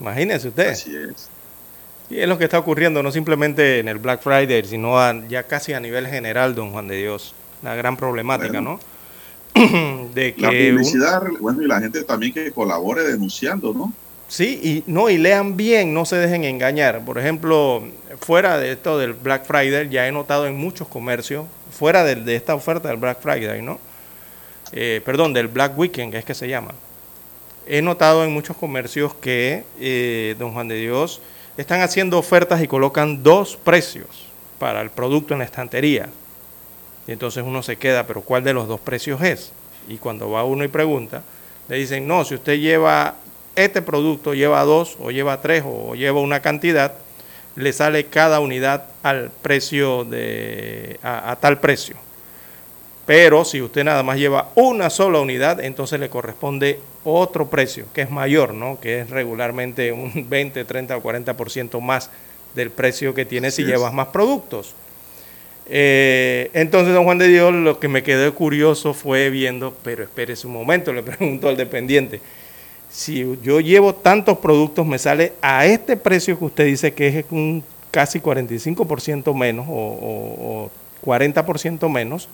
Imagínese usted. Así es. Y es lo que está ocurriendo, no simplemente en el Black Friday, sino a, ya casi a nivel general, don Juan de Dios. La gran problemática, Bueno. ¿no? *coughs* de que La un- publicidad, bueno, y la gente también que colabore denunciando, ¿no? Sí, y no, y lean bien, no se dejen engañar. Por ejemplo, fuera de esto del Black Friday, ya he notado en muchos comercios, fuera de, de esta oferta del Black Friday, ¿no? Eh, perdón, del Black Weekend, es que se llama. He notado en muchos comercios que, eh, don Juan de Dios, están haciendo ofertas y colocan dos precios para el producto en la estantería. Y entonces uno se queda, pero ¿cuál de los dos precios es? Y cuando va uno y pregunta, le dicen, no, si usted lleva este producto, lleva dos o lleva tres o lleva una cantidad, le sale cada unidad al precio de, a, a tal precio. Pero si usted nada más lleva una sola unidad, entonces le corresponde otro precio, que es mayor, ¿no? Que es regularmente un 20, 30 o 40% más del precio que tiene si es. llevas más productos. Eh, entonces, don Juan de Dios, lo que me quedó curioso fue viendo, pero espérese un momento, le *laughs* pregunto al dependiente, si yo llevo tantos productos, me sale a este precio que usted dice que es un casi 45% menos o, o- o 40% menos,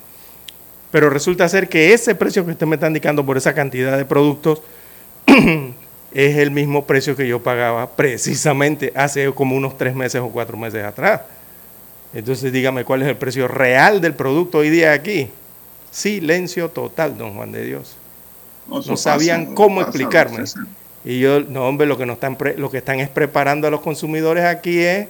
pero resulta ser que ese precio que usted me está indicando por esa cantidad de productos *clears throat* es el mismo precio que yo pagaba precisamente hace como unos tres meses o cuatro meses atrás. Entonces dígame cuál es el precio real del producto hoy día aquí. Silencio total, don Juan de Dios. No, sabían pasa, cómo pasa, explicarme. Y yo, no, hombre, lo que, nos están pre- lo que están es preparando a los consumidores aquí es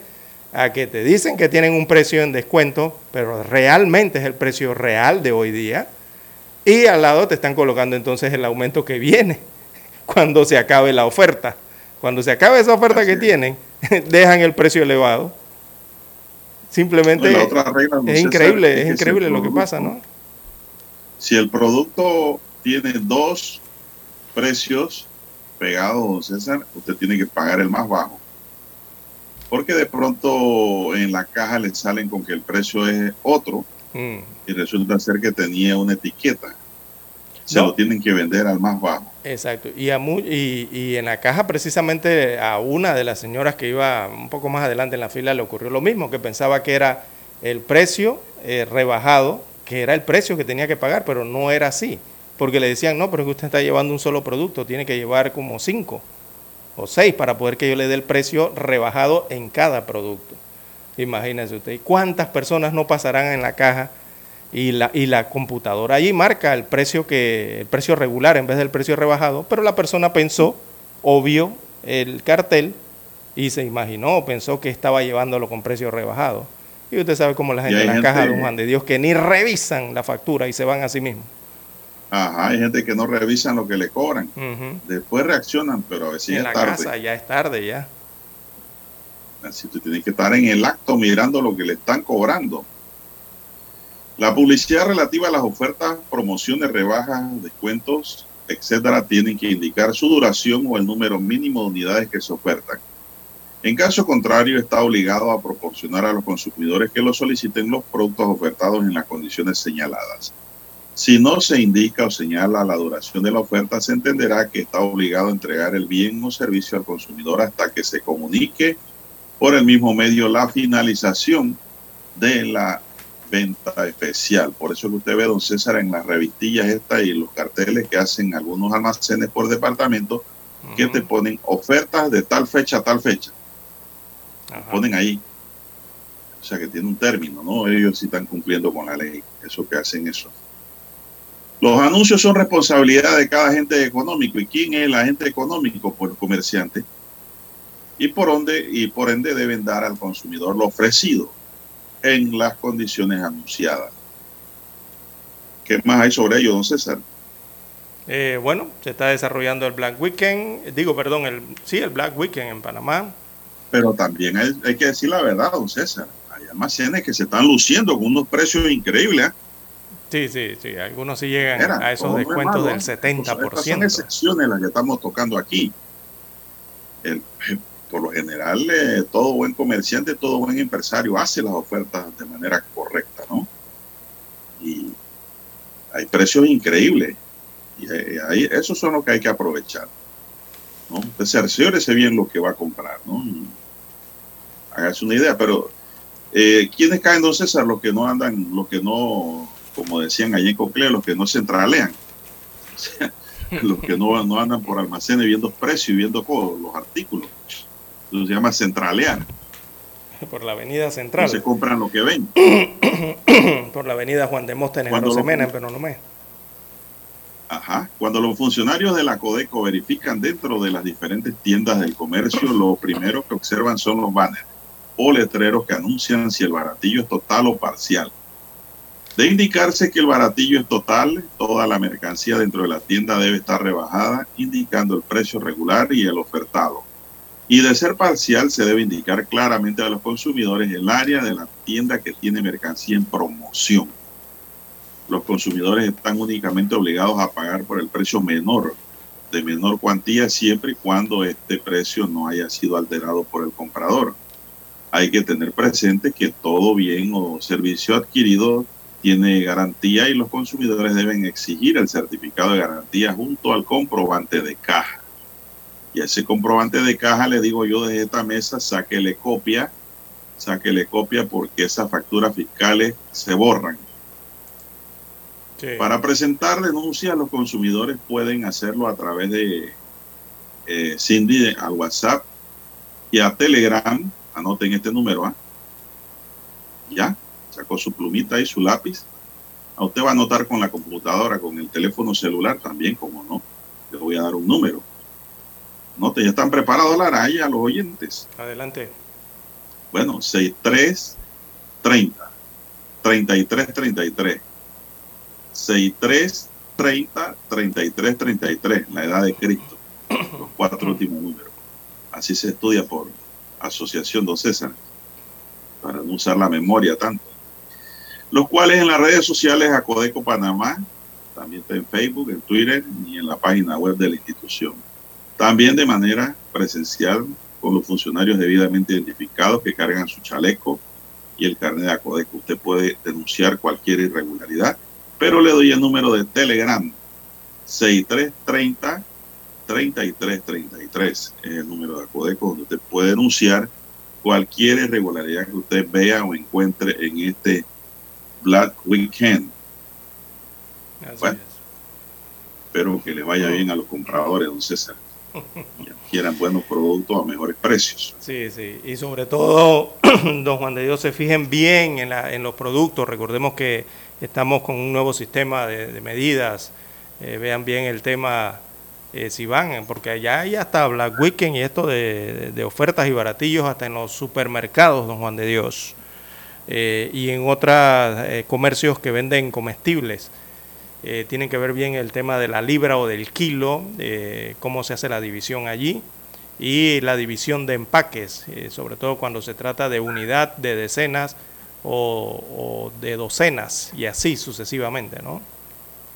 a que te dicen que tienen un precio en descuento, pero realmente es el precio real de hoy día. Y al lado te están colocando entonces el aumento que viene *laughs* cuando se acabe la oferta. Cuando se acabe esa oferta que tienen, *laughs* dejan el precio elevado. Simplemente No, y la otra regla, don es increíble, es que increíble lo que pasa, ¿no? Si el producto tiene dos precios pegados, don César, usted tiene que pagar el más bajo. Porque de pronto en la caja le salen con que el precio es otro Mm. y resulta ser que tenía una etiqueta. Se No. lo tienen que vender al más bajo. Exacto. Y, a y, y en la caja, precisamente a una de las señoras que iba un poco más adelante en la fila le ocurrió lo mismo, que pensaba que era el precio eh, rebajado, que era el precio que tenía que pagar, pero no era así. Porque le decían, no, pero es que usted está llevando un solo producto, tiene que llevar como cinco o seis para poder que yo le dé el precio rebajado en cada producto. Imagínese usted. ¿Y cuántas personas no pasarán en la caja y la, y la computadora allí marca el precio que el precio regular en vez del precio rebajado, pero la persona pensó, o vio el cartel y se imaginó, pensó que estaba llevándolo con precio rebajado. Y usted sabe cómo la gente en la caja de gente- un Juan de Dios que ni revisan la factura y se van a sí mismos. Ajá, hay gente que no revisan lo que le cobran. Ujú. Después reaccionan, pero a veces en ya la es tarde. casa ya es tarde ya. Así tú tienes que estar en el acto mirando lo que le están cobrando. La publicidad relativa a las ofertas, promociones, rebajas, descuentos etcétera, tienen que indicar su duración o el número mínimo de unidades que se ofertan. En caso contrario, está obligado a proporcionar a los consumidores que lo soliciten los productos ofertados en las condiciones señaladas. Si no se indica o señala la duración de la oferta, se entenderá que está obligado a entregar el bien o servicio al consumidor hasta que se comunique por el mismo medio la finalización de la venta especial. Por eso que usted ve, don César, en las revistillas estas y los carteles que hacen algunos almacenes por departamento, que te ponen ofertas de tal fecha a tal fecha. Ponen ahí. O sea que tiene un término, ¿no? Ellos sí están cumpliendo con la ley, eso que hacen eso. Los anuncios son responsabilidad de cada agente económico. ¿Y quién es el agente económico? Pues el comerciante. Y por, ende, y por ende deben dar al consumidor lo ofrecido en las condiciones anunciadas. ¿Qué más hay sobre ello, don César? Eh, bueno, se está desarrollando el Black Weekend, digo, perdón, el, sí, el Black Weekend en Panamá. Pero también hay, hay que decir la verdad, don César. Hay almacenes que se están luciendo con unos precios increíbles. ¿eh? Sí, sí, sí. Algunos sí llegan a esos descuentos del 70%. Estas son excepciones las que estamos tocando aquí. El, por lo general, eh, todo buen comerciante, todo buen empresario hace las ofertas de manera correcta, ¿no? Y hay precios increíbles. Y ahí, esos son los que hay que aprovechar. ¿no? Cerciórese bien lo que va a comprar, ¿no? hágase una idea, pero eh, ¿quiénes caen, don César? Los que no andan, los que no, como decían allí en Cocle, los que no centralean. *laughs* los que no, no andan por almacenes viendo precios y viendo los artículos. Eso se llama centralear. Por la avenida central. se compran lo que ven. *coughs* por la avenida Juan de Móstenes, Rosemena, pero no me. Ajá. Cuando los funcionarios de la Codeco verifican dentro de las diferentes tiendas del comercio, lo primero que observan son los banners o letreros que anuncian si el baratillo es total o parcial. De indicarse que el baratillo es total, toda la mercancía dentro de la tienda debe estar rebajada, indicando el precio regular y el ofertado. Y de ser parcial, se debe indicar claramente a los consumidores el área de la tienda que tiene mercancía en promoción. Los consumidores están únicamente obligados a pagar por el precio menor, de menor cuantía, siempre y cuando este precio no haya sido alterado por el comprador. Hay que tener presente que todo bien o servicio adquirido tiene garantía y los consumidores deben exigir el certificado de garantía junto al comprobante de caja. Y a ese comprobante de caja le digo yo desde esta mesa, sáquele copia, sáquele copia porque esas facturas fiscales se borran. Para presentar denuncias, los consumidores pueden hacerlo a través de eh, Cindy al WhatsApp y a Telegram. Anoten este número. ¿ah? Ya, sacó su plumita y su lápiz. A usted va a anotar con la computadora, con el teléfono celular también, como no. Le voy a dar un número. No, ya están preparados la raya los oyentes. Adelante. Bueno, 63 30 33 33 63 30 33 33 la edad de Cristo. Los cuatro últimos números. Así se estudia por Asociación Don César. Para no usar la memoria tanto. Los cuales en las redes sociales Acodeco Panamá, también está en Facebook, en Twitter y en la página web de la institución también de manera presencial con los funcionarios debidamente identificados que cargan su chaleco y el carnet de Acodeco. Usted puede denunciar cualquier irregularidad, pero le doy el número de Telegram 6330 3333 es el número de Acodeco donde usted puede denunciar cualquier irregularidad que usted vea o encuentre en este Black Weekend. bueno, espero que le vaya bien a los compradores, don César quieran buenos productos a mejores precios. Sí, sí, y sobre todo, *clears throat* don Juan de Dios, se fijen bien en, la, en los productos, recordemos que estamos con un nuevo sistema de, medidas, eh, vean bien el tema eh, si van, porque allá ya está Black Weekend y esto de, ofertas y baratillos hasta en los supermercados, don Juan de Dios, eh, y en otros comercios que venden comestibles. Eh, tienen que ver bien el tema de la libra o del kilo, eh, cómo se hace la división allí y la división de empaques, eh, sobre todo cuando se trata de unidad de decenas o, de docenas y así sucesivamente, ¿no?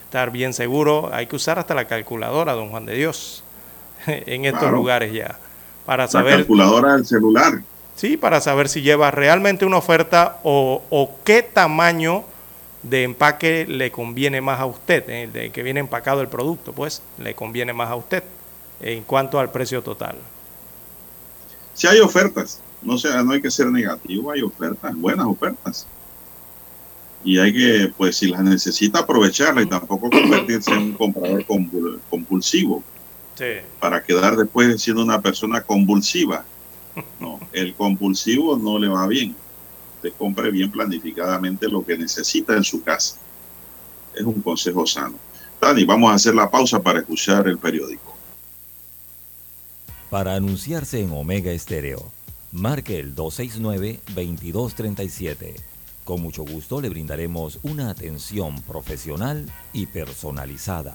estar bien seguro. Hay que usar hasta la calculadora, don Juan de Dios, *laughs* en estos lugares ya. Para saber, la calculadora del celular. Sí, para saber si lleva realmente una oferta o, o qué tamaño de empaque le conviene más a usted, eh, de que viene empacado el producto, pues le conviene más a usted en cuanto al precio total. Si hay ofertas, no, sea, no hay que ser negativo, hay ofertas, buenas ofertas. Y hay que, pues si las necesita, aprovecharlas y tampoco convertirse en un comprador compulsivo. Sí. Para quedar después siendo una persona convulsiva. No, el compulsivo no le va bien compre bien planificadamente lo que necesita en su casa. Es un consejo sano. Dani, vamos a hacer la pausa para escuchar el periódico. Para anunciarse en Omega Estéreo, marque el 269-2237. Con mucho gusto le brindaremos una atención profesional y personalizada.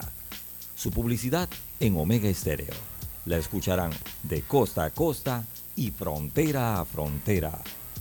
Su publicidad en Omega Estéreo. La escucharán de costa a costa y frontera a frontera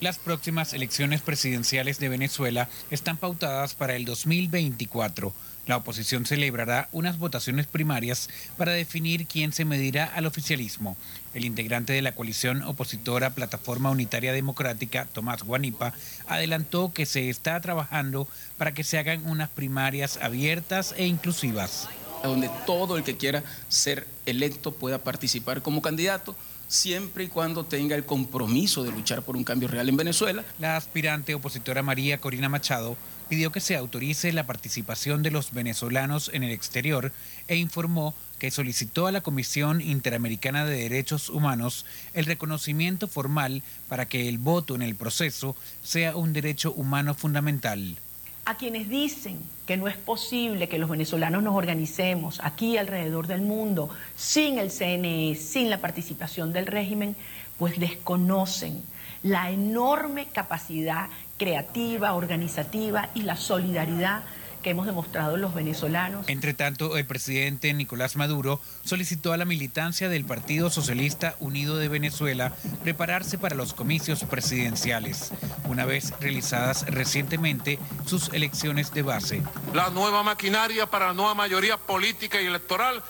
Las próximas elecciones presidenciales de Venezuela están pautadas para el 2024. La oposición celebrará unas votaciones primarias para definir quién se medirá al oficialismo. El integrante de la coalición opositora Plataforma Unitaria Democrática, Tomás Guanipa, adelantó que se está trabajando para que se hagan unas primarias abiertas e inclusivas. Donde todo el que quiera ser electo pueda participar como candidato siempre y cuando tenga el compromiso de luchar por un cambio real en Venezuela. La aspirante opositora María Corina Machado pidió que se autorice la participación de los venezolanos en el exterior e informó que solicitó a la Comisión Interamericana de Derechos Humanos el reconocimiento formal para que el voto en el proceso sea un derecho humano fundamental a quienes dicen que no es posible que los venezolanos nos organicemos aquí alrededor del mundo sin el CNE, sin la participación del régimen, pues desconocen la enorme capacidad creativa, organizativa y la solidaridad que hemos demostrado los venezolanos. Entre tanto, el presidente Nicolás Maduro solicitó a la militancia del Partido Socialista Unido de Venezuela prepararse para los comicios presidenciales, una vez realizadas recientemente sus elecciones de base. La nueva maquinaria para la nueva mayoría política y electoral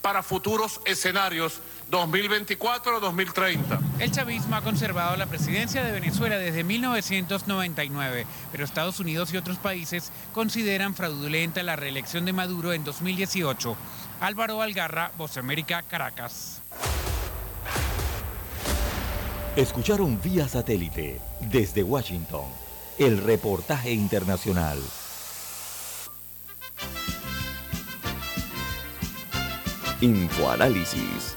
para futuros escenarios 2024-2030. El chavismo ha conservado la presidencia de Venezuela desde 1999, pero Estados Unidos y otros países consideran fraudulenta la reelección de Maduro en 2018. Álvaro Algarra, Voz América, Caracas. Escucharon vía satélite desde Washington el reportaje internacional. Infoanálisis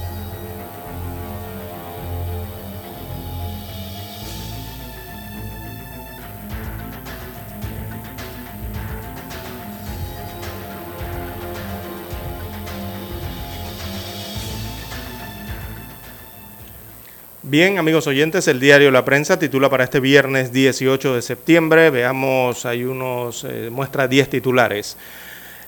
Bien, amigos oyentes, el diario La Prensa titula para este viernes 18 de septiembre. Veamos, hay unos, eh, muestra 10 titulares.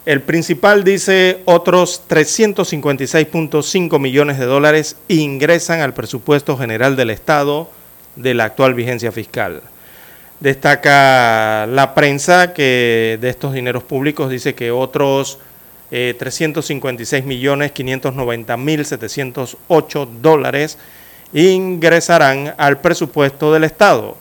El principal dice otros 356.5 millones de dólares ingresan al presupuesto general del Estado de la actual vigencia fiscal. Destaca la prensa que de estos dineros públicos dice que otros eh, 356 millones 590 mil 708 dólares ingresarán al presupuesto del Estado,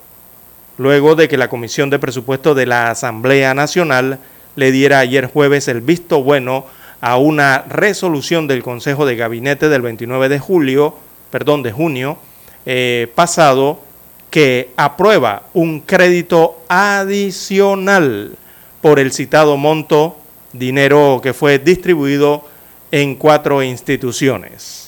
luego de que la Comisión de Presupuesto de la Asamblea Nacional le diera ayer jueves el visto bueno a una resolución del Consejo de Gabinete del 29 de julio, perdón, de junio eh, pasado, que aprueba un crédito adicional por el citado monto, dinero que fue distribuido en cuatro instituciones.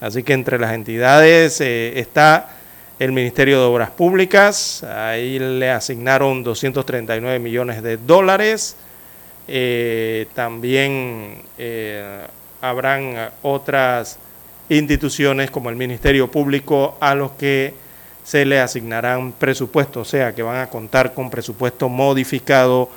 Así que entre las entidades eh, está el Ministerio de Obras Públicas, ahí le asignaron 239 millones de dólares. Eh, también eh, habrán otras instituciones como el Ministerio Público a los que se le asignarán presupuestos, o sea que van a contar con presupuesto modificado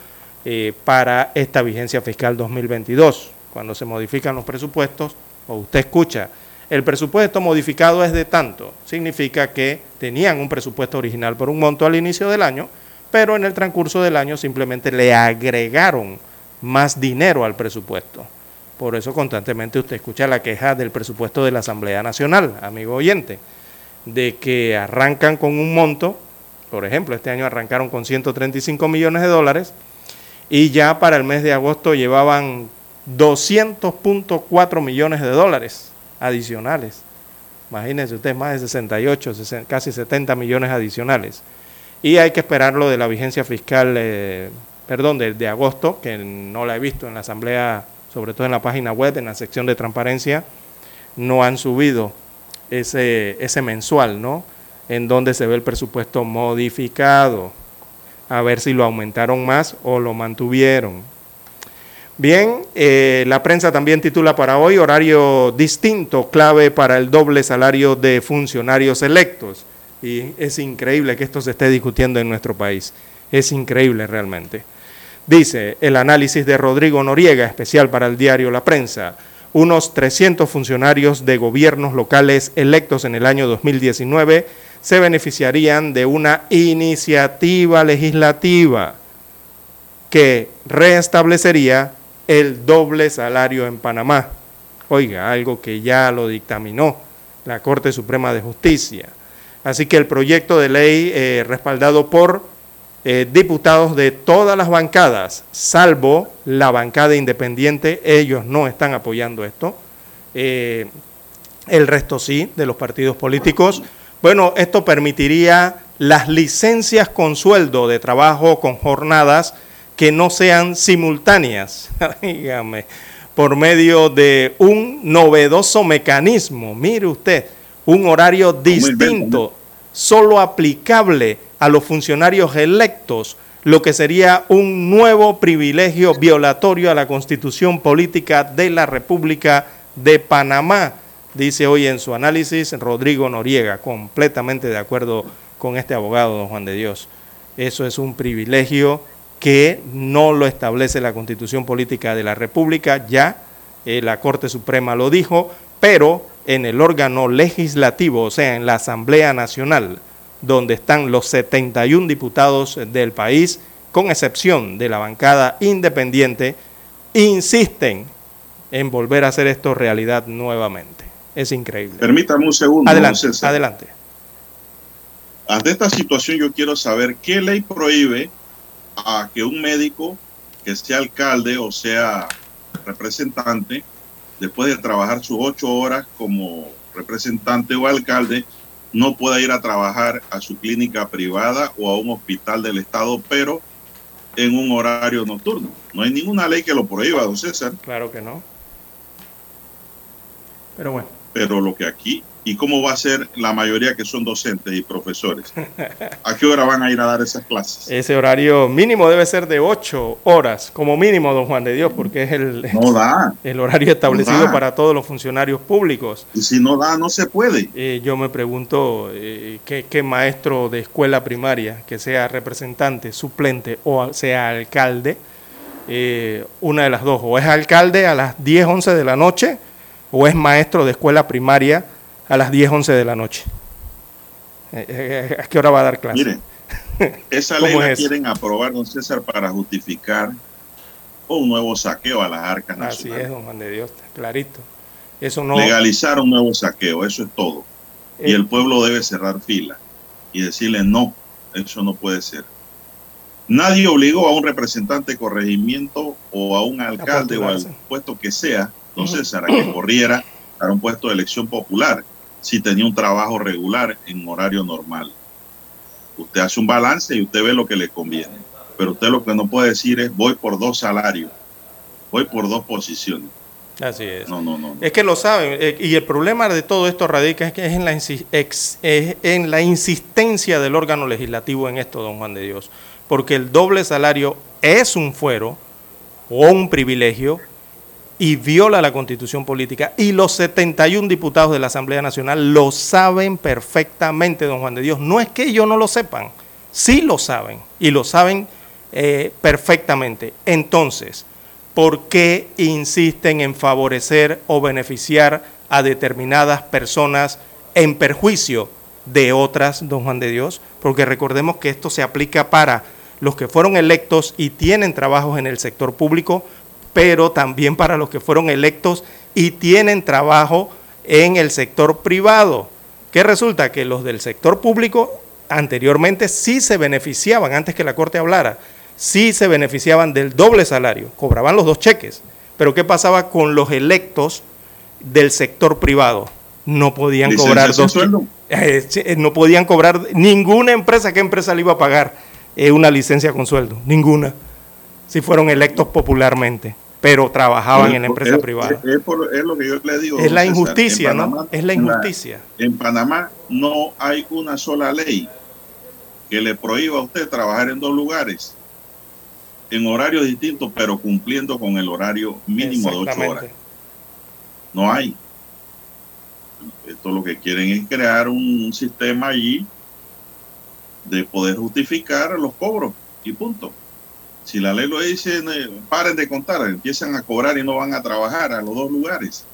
eh, para esta vigencia fiscal 2022. Cuando se modifican los presupuestos, o usted escucha, el presupuesto modificado es de tanto, significa que tenían un presupuesto original por un monto al inicio del año, pero en el transcurso del año simplemente le agregaron más dinero al presupuesto. Por eso constantemente usted escucha la queja del presupuesto de la Asamblea Nacional, amigo oyente de que arrancan con un monto, por ejemplo, este año arrancaron con 135 millones de dólares y ya para el mes de agosto llevaban 200.4 millones de dólares adicionales. Imagínense ustedes, más de 68, casi 70 millones adicionales. Y hay que esperar lo de la vigencia fiscal, eh, perdón, de, de agosto, que no la he visto en la Asamblea, sobre todo en la página web, en la sección de transparencia, no han subido ese, ese mensual, ¿no? En donde se ve el presupuesto modificado, a ver si lo aumentaron más o lo mantuvieron. Bien, eh, la prensa también titula para hoy horario distinto, clave para el doble salario de funcionarios electos. Y es increíble que esto se esté discutiendo en nuestro país. Es increíble realmente. Dice el análisis de Rodrigo Noriega, especial para el diario La Prensa unos 300 funcionarios de gobiernos locales electos en el año 2019 se beneficiarían de una iniciativa legislativa que restablecería el doble salario en Panamá. Oiga, algo que ya lo dictaminó la Corte Suprema de Justicia. Así que el proyecto de ley eh, respaldado por eh, diputados de todas las bancadas, salvo la bancada independiente, ellos no están apoyando esto. Eh, el resto sí, de los partidos políticos. Bueno, esto permitiría las licencias con sueldo de trabajo con jornadas que no sean simultáneas, *laughs* dígame, por medio de un novedoso mecanismo. Mire usted, un horario distinto, solo aplicable a los funcionarios electos, lo que sería un nuevo privilegio violatorio a la constitución política de la República de Panamá, dice hoy en su análisis Rodrigo Noriega, completamente de acuerdo con este abogado, don Juan de Dios. Eso es un privilegio que no lo establece la constitución política de la República, ya eh, la Corte Suprema lo dijo, pero en el órgano legislativo, o sea, en la Asamblea Nacional, donde están los 71 diputados del país, con excepción de la bancada independiente, insisten en volver a hacer esto realidad nuevamente. Es increíble. Permítame un segundo. Adelante, adelante. Ante esta situación yo quiero saber qué ley prohíbe a que un médico que sea alcalde o sea representante, después de trabajar sus ocho horas como representante o alcalde, no pueda ir a trabajar a su clínica privada o a un hospital del Estado, pero en un horario nocturno. No hay ninguna ley que lo prohíba, don César. Claro que no. Pero bueno. Pero lo que aquí ¿Y cómo va a ser la mayoría que son docentes y profesores? *laughs* ¿A qué hora van a ir a dar esas clases? Ese horario mínimo debe ser de ocho horas, como mínimo, don Juan de Dios, porque es el, no da, *laughs* el horario establecido para todos los funcionarios públicos. Y si no da, no se puede. Eh, yo me pregunto, eh, ¿qué, ¿qué, maestro de escuela primaria, que sea representante, suplente o sea alcalde, eh, una de las dos, o es alcalde a las 10, 11 de la noche, o es maestro de escuela primaria a las 10, 11 de la noche. Eh, eh, ¿A qué hora va a dar clase? Mire, *laughs* esa ley la quieren aprobar, don César, para justificar un nuevo saqueo a las arcas nacionales. Así es, don Juan de Dios, clarito. Eso no... Legalizar un nuevo saqueo, eso es todo. y el pueblo debe cerrar fila y decirle no, eso no puede ser. Nadie obligó a un representante de corregimiento o a un alcalde o al puesto que sea, don César, a que corriera para un puesto de elección popular si tenía un trabajo regular en horario normal. Usted hace un balance y usted ve lo que le conviene. Pero usted lo que no puede decir es voy por dos salarios, voy por dos posiciones. Así es. No, no, no. Es que lo saben. eh, y el problema de todo esto radica es que es en la, ex- es en la insistencia del órgano legislativo en esto, don Juan de Dios. Porque el doble salario es un fuero o un privilegio y viola la constitución política. Y los 71 diputados de la Asamblea Nacional lo saben perfectamente, don Juan de Dios. No es que ellos no lo sepan, sí lo saben y lo saben eh, perfectamente. Entonces, ¿por qué insisten en favorecer o beneficiar a determinadas personas en perjuicio de otras, don Juan de Dios? Porque recordemos que esto se aplica para los que fueron electos y tienen trabajos en el sector público, pero también para los que fueron electos y tienen trabajo en el sector privado. Que resulta que los del sector público anteriormente sí se beneficiaban, antes que la Corte hablara, sí se beneficiaban del doble salario, cobraban los dos cheques. Pero ¿qué pasaba con los electos del sector privado? No podían ¿Licencia cobrar dos eh, no podían cobrar ninguna empresa, ¿qué empresa le iba a pagar eh, una licencia con sueldo? Ninguna. Si fueron electos popularmente, pero trabajaban en empresa Es- privada. Es, es por- es lo que yo le digo. Es la César. injusticia, ¿no? Es la injusticia. En Panamá no hay una sola ley que le prohíba a usted trabajar en dos lugares en horarios distintos, pero cumpliendo con el horario mínimo de ocho horas. No hay. Esto lo que quieren es crear un sistema allí de poder justificar los cobros y punto. Si la ley lo dice, paren de contar, empiezan a cobrar y no van a trabajar a los dos lugares.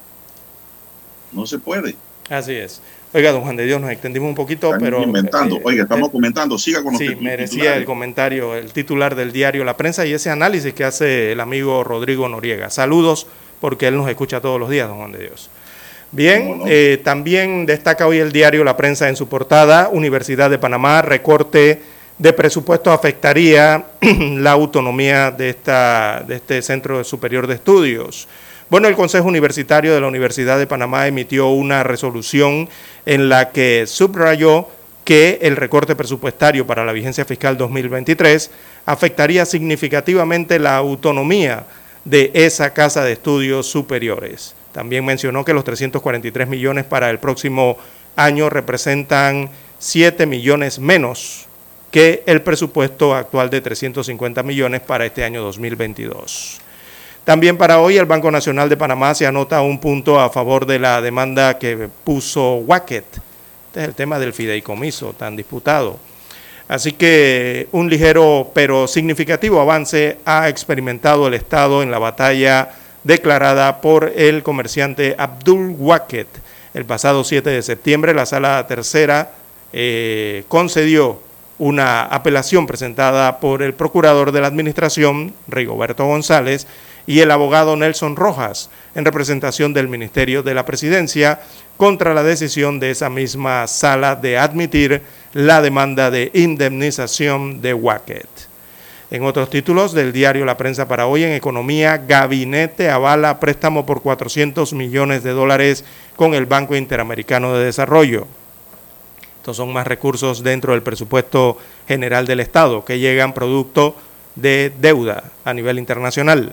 No se puede. Así es. Oiga, don Juan de Dios, nos extendimos un poquito, Están pero... inventando. eh, Oiga, estamos eh, comentando. Siga con los Sí, merecía titulares. el comentario, el titular del diario La Prensa y ese análisis que hace el amigo Rodrigo Noriega. Saludos, porque él nos escucha todos los días, don Juan de Dios. Bien, eh, también destaca hoy el diario La Prensa en su portada, Universidad de Panamá, recorte de presupuesto afectaría *clears throat* la autonomía de, esta, de este Centro Superior de Estudios. Bueno, el Consejo Universitario de la Universidad de Panamá emitió una resolución en la que subrayó que el recorte presupuestario para la vigencia fiscal 2023 afectaría significativamente la autonomía de esa casa de estudios superiores. También mencionó que los 343 millones para el próximo año representan 7 millones menos que el presupuesto actual de 350 millones para este año 2022. También para hoy el Banco Nacional de Panamá se anota un punto a favor de la demanda que puso Wacket. Este es el tema del fideicomiso tan disputado. Así que un ligero pero significativo avance ha experimentado el Estado en la batalla declarada por el comerciante Abdul Wacket. El pasado 7 de septiembre la sala tercera eh, concedió una apelación presentada por el procurador de la Administración, Rigoberto González, y el abogado Nelson Rojas, en representación del Ministerio de la Presidencia, contra la decisión de esa misma sala de admitir la demanda de indemnización de Wacket. En otros títulos del diario La Prensa para hoy, en Economía, Gabinete avala préstamo por 400 millones de dólares con el Banco Interamericano de Desarrollo. Estos son más recursos dentro del presupuesto general del Estado que llegan producto de deuda a nivel internacional.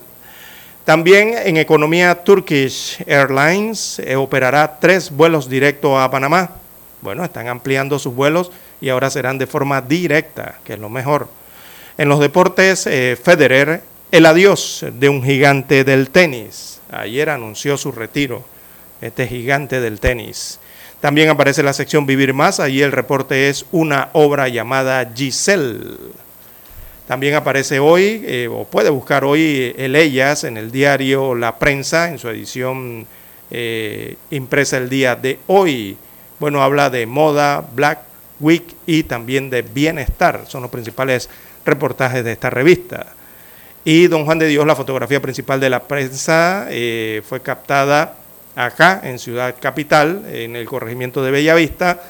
También en economía, Turkish Airlines eh, operará tres vuelos directos a Panamá. Bueno, están ampliando sus vuelos y ahora serán de forma directa, que es lo mejor. En los deportes, eh, Federer, el adiós de un gigante del tenis. Ayer anunció su retiro, este gigante del tenis. También aparece la sección Vivir Más, allí el reporte es una obra llamada Giselle. También aparece hoy, eh, o puede buscar hoy, el Ellas en el diario La Prensa, en su edición eh, impresa el día de hoy. Bueno, habla de moda, Black Week y también de bienestar. Son los principales reportajes de esta revista. Y Don Juan de Dios, la fotografía principal de la prensa, eh, fue captada acá en Ciudad Capital, en el corregimiento de Bellavista,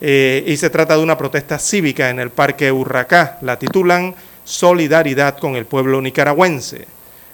eh, y se trata de una protesta cívica en el Parque Urracá. La titulan Solidaridad con el pueblo nicaragüense.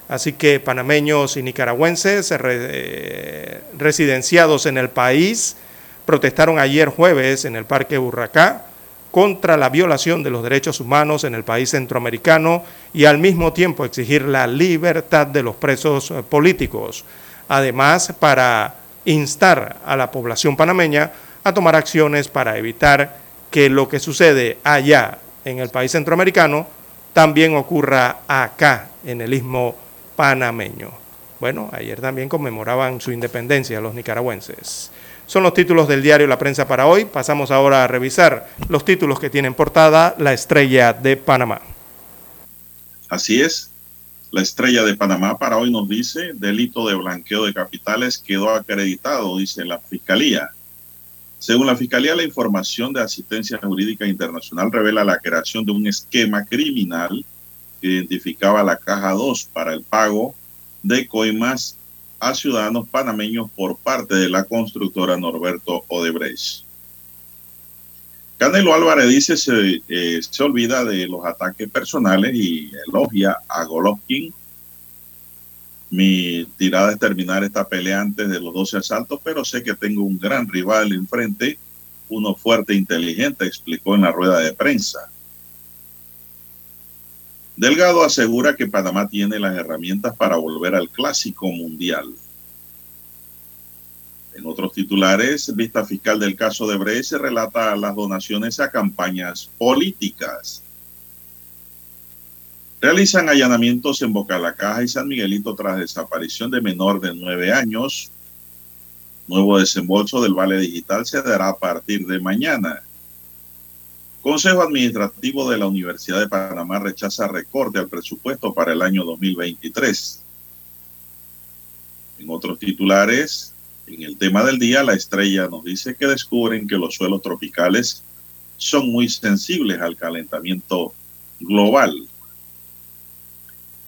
Así que panameños y nicaragüenses eh, residenciados en el país protestaron ayer jueves en el Parque Urracá contra la violación de los derechos humanos en el país centroamericano y al mismo tiempo exigir la libertad de los presos eh, políticos. Además, para instar a la población panameña a tomar acciones para evitar que lo que sucede allá en el país centroamericano también ocurra acá en el istmo panameño. Bueno, ayer también conmemoraban su independencia los nicaragüenses. Son los títulos del diario La Prensa para hoy. Pasamos ahora a revisar los títulos que tienen portada La Estrella de Panamá. Así es. La Estrella de Panamá para hoy nos dice, delito de blanqueo de capitales quedó acreditado, dice la Fiscalía. Según la Fiscalía, la información de asistencia jurídica internacional revela la creación de un esquema criminal que identificaba la caja 2 para el pago de coimas a ciudadanos panameños por parte de la constructora Norberto Odebrecht. Canelo Álvarez dice se, eh, se olvida de los ataques personales y elogia a Golovkin. Mi tirada es terminar esta pelea antes de los 12 asaltos, pero sé que tengo un gran rival enfrente, uno fuerte e inteligente, explicó en la rueda de prensa. Delgado asegura que Panamá tiene las herramientas para volver al clásico mundial. En otros titulares, vista fiscal del caso de Bre se relata las donaciones a campañas políticas. Realizan allanamientos en Boca la Caja y San Miguelito tras desaparición de menor de nueve años. Nuevo desembolso del Vale Digital se dará a partir de mañana. Consejo Administrativo de la Universidad de Panamá rechaza recorte al presupuesto para el año 2023. En otros titulares, en el tema del día, la estrella nos dice que descubren que los suelos tropicales son muy sensibles al calentamiento global.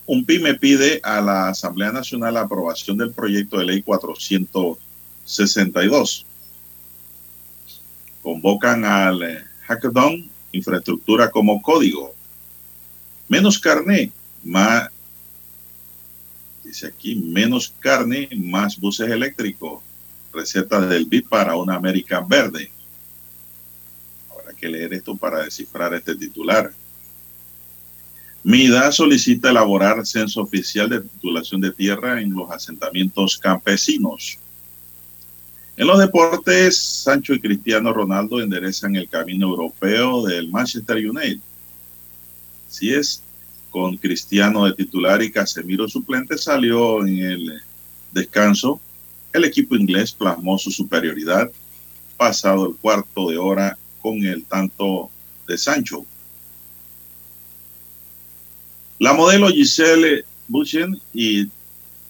Un PYME pide a la Asamblea Nacional la aprobación del proyecto de ley 462. Convocan al hackathon infraestructura como código. Menos carne, más, dice aquí, menos carne, más buses eléctricos. Recetas del BID para una América verde. Habrá que leer esto para descifrar este titular. MIDA solicita elaborar censo oficial de titulación de tierra en los asentamientos campesinos. En los deportes, Sancho y Cristiano Ronaldo enderezan el camino europeo del Manchester United. Así es, con Cristiano de titular y Casemiro suplente salió en el descanso. El equipo inglés plasmó su superioridad pasado el cuarto de hora con el tanto de Sancho. La modelo Giselle Buchen y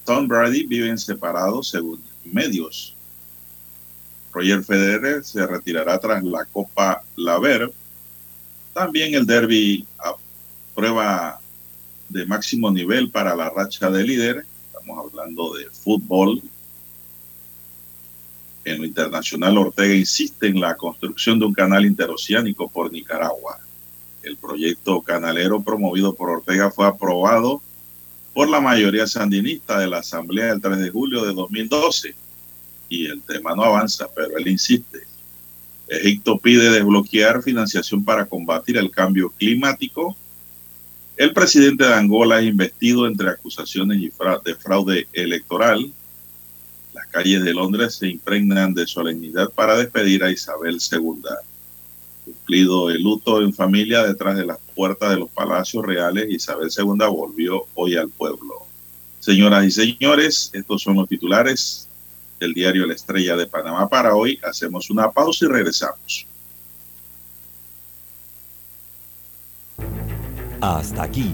Tom Brady viven separados según medios. Roger Federer se retirará tras la Copa Laver. También el derby a prueba de máximo nivel para la racha de líder. Estamos hablando de fútbol. En lo internacional, Ortega insiste en la construcción de un canal interoceánico por Nicaragua. El proyecto canalero promovido por Ortega fue aprobado por la mayoría sandinista de la Asamblea del 3 de julio de 2012 y el tema no avanza, pero él insiste. Egipto pide desbloquear financiación para combatir el cambio climático. El presidente de Angola es investido entre acusaciones de fraude electoral. Calles de Londres se impregnan de solemnidad para despedir a Isabel II. Cumplido el luto en familia detrás de las puertas de los palacios reales, Isabel II volvió hoy al pueblo. Señoras y señores, estos son los titulares del diario La Estrella de Panamá para hoy. Hacemos una pausa y regresamos. Hasta aquí.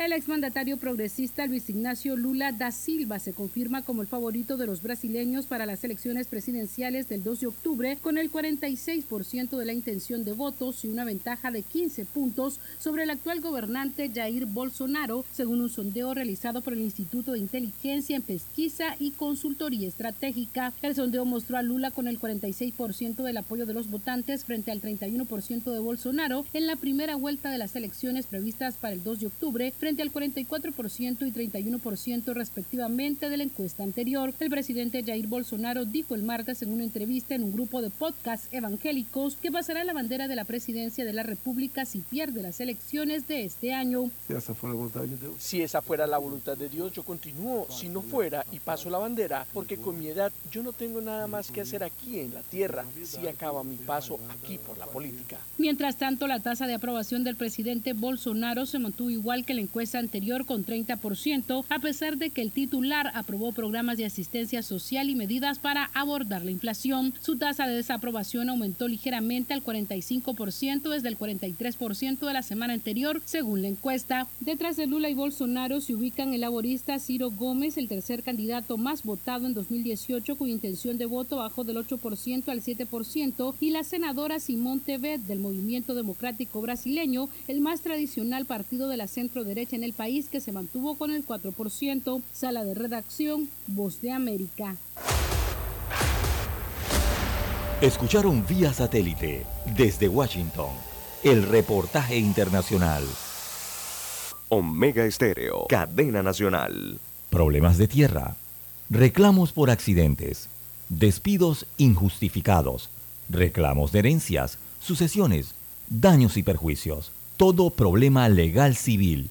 El exmandatario progresista Luis Ignacio Lula da Silva se confirma como el favorito de los brasileños para las elecciones presidenciales del 2 de octubre con el 46% de la intención de votos y una ventaja de 15 puntos sobre el actual gobernante Jair Bolsonaro, según un sondeo realizado por el Instituto de Inteligencia en Pesquisa y Consultoría Estratégica. El sondeo mostró a Lula con el 46% del apoyo de los votantes frente al 31% de Bolsonaro en la primera vuelta de las elecciones previstas para el 2 de octubre al 44% y 31% respectivamente de la encuesta anterior. El presidente Jair Bolsonaro dijo el martes en una entrevista en un grupo de podcast evangélicos que pasará la bandera de la presidencia de la República si pierde las elecciones de este año. Si esa fuera la voluntad de Dios. Si esa fuera la voluntad de Dios, yo continúo. Si no fuera y paso la bandera, porque con mi edad yo no tengo nada más que hacer aquí en la tierra. Si acaba mi paso aquí por la política. Mientras tanto, la tasa de aprobación del presidente Bolsonaro se mantuvo igual que la encuesta anterior con 30%, a pesar de que el titular aprobó programas de asistencia social y medidas para abordar la inflación. Su tasa de desaprobación aumentó ligeramente al 45% desde el 43% de la semana anterior, según la encuesta. Detrás de Lula y Bolsonaro se ubican el laborista Ciro Gómez, el tercer candidato más votado en 2018, cuya intención de voto bajó del 8% al 7%, y la senadora Simón Tebet del Movimiento Democrático Brasileño, el más tradicional partido de la centro derecha en el país que se mantuvo con el 4%. Sala de redacción, Voz de América. Escucharon vía satélite desde Washington el reportaje internacional. Omega Estéreo, cadena nacional. Problemas de tierra, reclamos por accidentes, despidos injustificados, reclamos de herencias, sucesiones, daños y perjuicios. Todo problema legal civil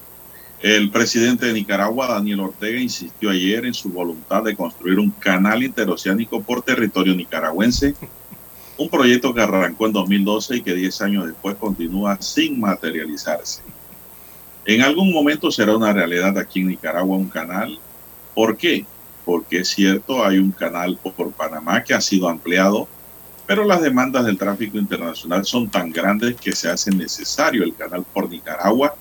El presidente de Nicaragua, Daniel Ortega, insistió ayer en su voluntad de construir un canal interoceánico por territorio nicaragüense, un proyecto que arrancó en 2012 y que 10 años después continúa sin materializarse. En algún momento será una realidad aquí en Nicaragua un canal. ¿Por qué? Porque es cierto, hay un canal por Panamá que ha sido ampliado, pero las demandas del tráfico internacional son tan grandes que se hace necesario el canal por Nicaragua,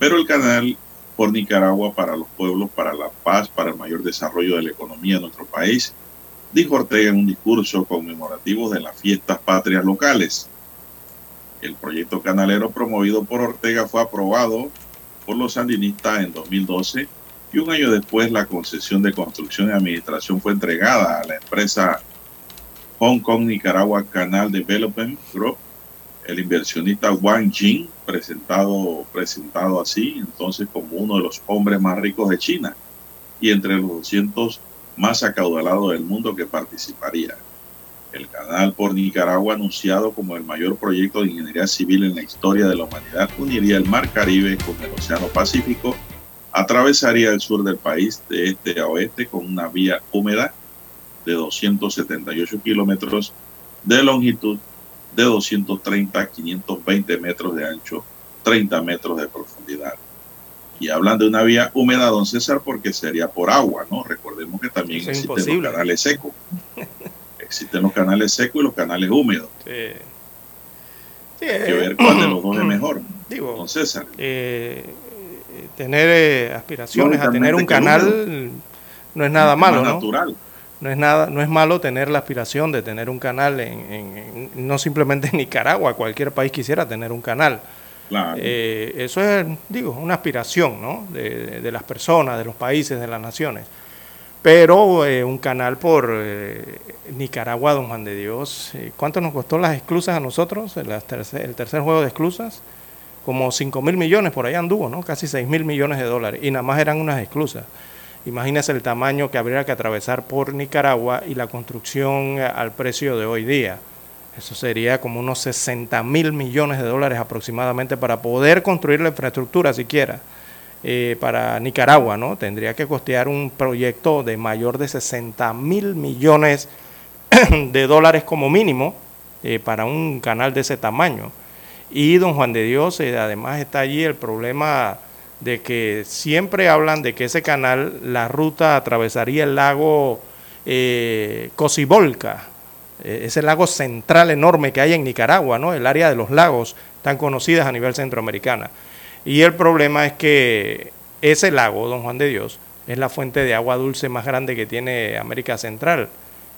pero el canal por Nicaragua para los pueblos, para la paz, para el mayor desarrollo de la economía de nuestro país, dijo Ortega en un discurso conmemorativo de las fiestas patrias locales. El proyecto canalero promovido por Ortega fue aprobado por los sandinistas en 2012 y un año después la concesión de construcción y administración fue entregada a la empresa Hong Kong Nicaragua Canal Development Group el inversionista Wang Jing, presentado, presentado así, entonces como uno de los hombres más ricos de China y entre los 200 más acaudalados del mundo que participaría. El canal por Nicaragua, anunciado como el mayor proyecto de ingeniería civil en la historia de la humanidad, uniría el Mar Caribe con el Océano Pacífico, atravesaría el sur del país de este a oeste con una vía húmeda de 278 kilómetros de longitud, de 230 a 520 metros de ancho, 30 metros de profundidad. Y hablan de una vía húmeda, don César, porque sería por agua, ¿no? Recordemos que también Eso existen imposible. los canales secos. *laughs* existen los canales secos y los canales húmedos. Sí. Sí, Hay que eh, ver cuál de los *clears throat* dos es mejor. Digo, Don César. eh, eh, tener eh, aspiraciones a tener un canal no es nada malo, ¿no? natural. No es nada, no es malo tener la aspiración de tener un canal en, en- en- no simplemente en Nicaragua, cualquier país quisiera tener un canal. Claro. Eh, eso es, digo, una aspiración, ¿no? De, las personas, de los países, de las naciones. Pero eh, un canal por eh, Nicaragua, don Juan de Dios, ¿cuánto nos costó las exclusas a nosotros? El, tercer, el tercer juego de exclusas, como 5 mil millones, por ahí anduvo, ¿no? Casi 6 mil millones de dólares. Y nada más eran unas exclusas. Imagínese el tamaño que habría que atravesar por Nicaragua y la construcción eh, al precio de hoy día. Eso sería como unos 60 mil millones de dólares aproximadamente para poder construir la infraestructura siquiera. eh, para Nicaragua, ¿no? Tendría que costear un proyecto de mayor de 60 mil millones *clears throat* de dólares como mínimo eh, para un canal de ese tamaño. Y don Juan de Dios, eh, además está allí el problema de que siempre hablan de que ese canal, la ruta atravesaría el lago eh, Cocibolca, eh, ese lago central enorme que hay en Nicaragua, ¿no? el área de los lagos tan conocidas a nivel centroamericana. Y el problema es que ese lago, don Juan de Dios, es la fuente de agua dulce más grande que tiene América Central.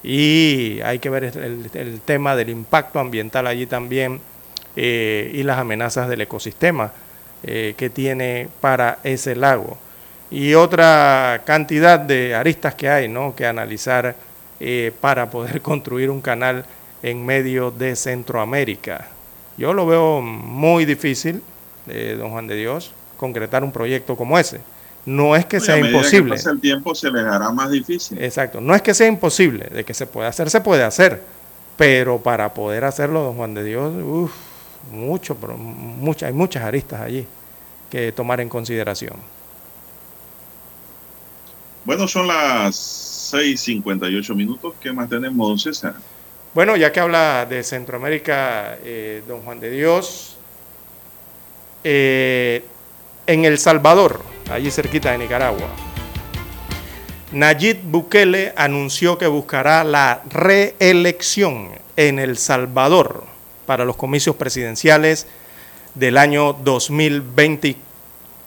Y hay que ver el, el tema del impacto ambiental allí también eh, y las amenazas del ecosistema eh, que tiene para ese lago. Y otra cantidad de aristas que hay ¿no? que analizar eh, para poder *laughs* construir un canal en medio de Centroamérica. Yo lo veo muy difícil, eh, don Juan de Dios, concretar un proyecto como ese. No es que Y a sea medida imposible. Que pasa el tiempo se les hará más difícil. Exacto. No es que sea imposible, de que se puede hacer, se puede hacer. Pero para poder hacerlo, don Juan de Dios, uff, mucho, pero mucha, hay muchas aristas allí que tomar en consideración. Bueno, son las 6:58 minutos. ¿Qué más tenemos, don César? Bueno, ya que habla de Centroamérica, eh, don Juan de Dios, eh, en El Salvador, allí cerquita de Nicaragua, Nayib Bukele anunció que buscará la reelección en El Salvador para los comicios presidenciales del año 2024,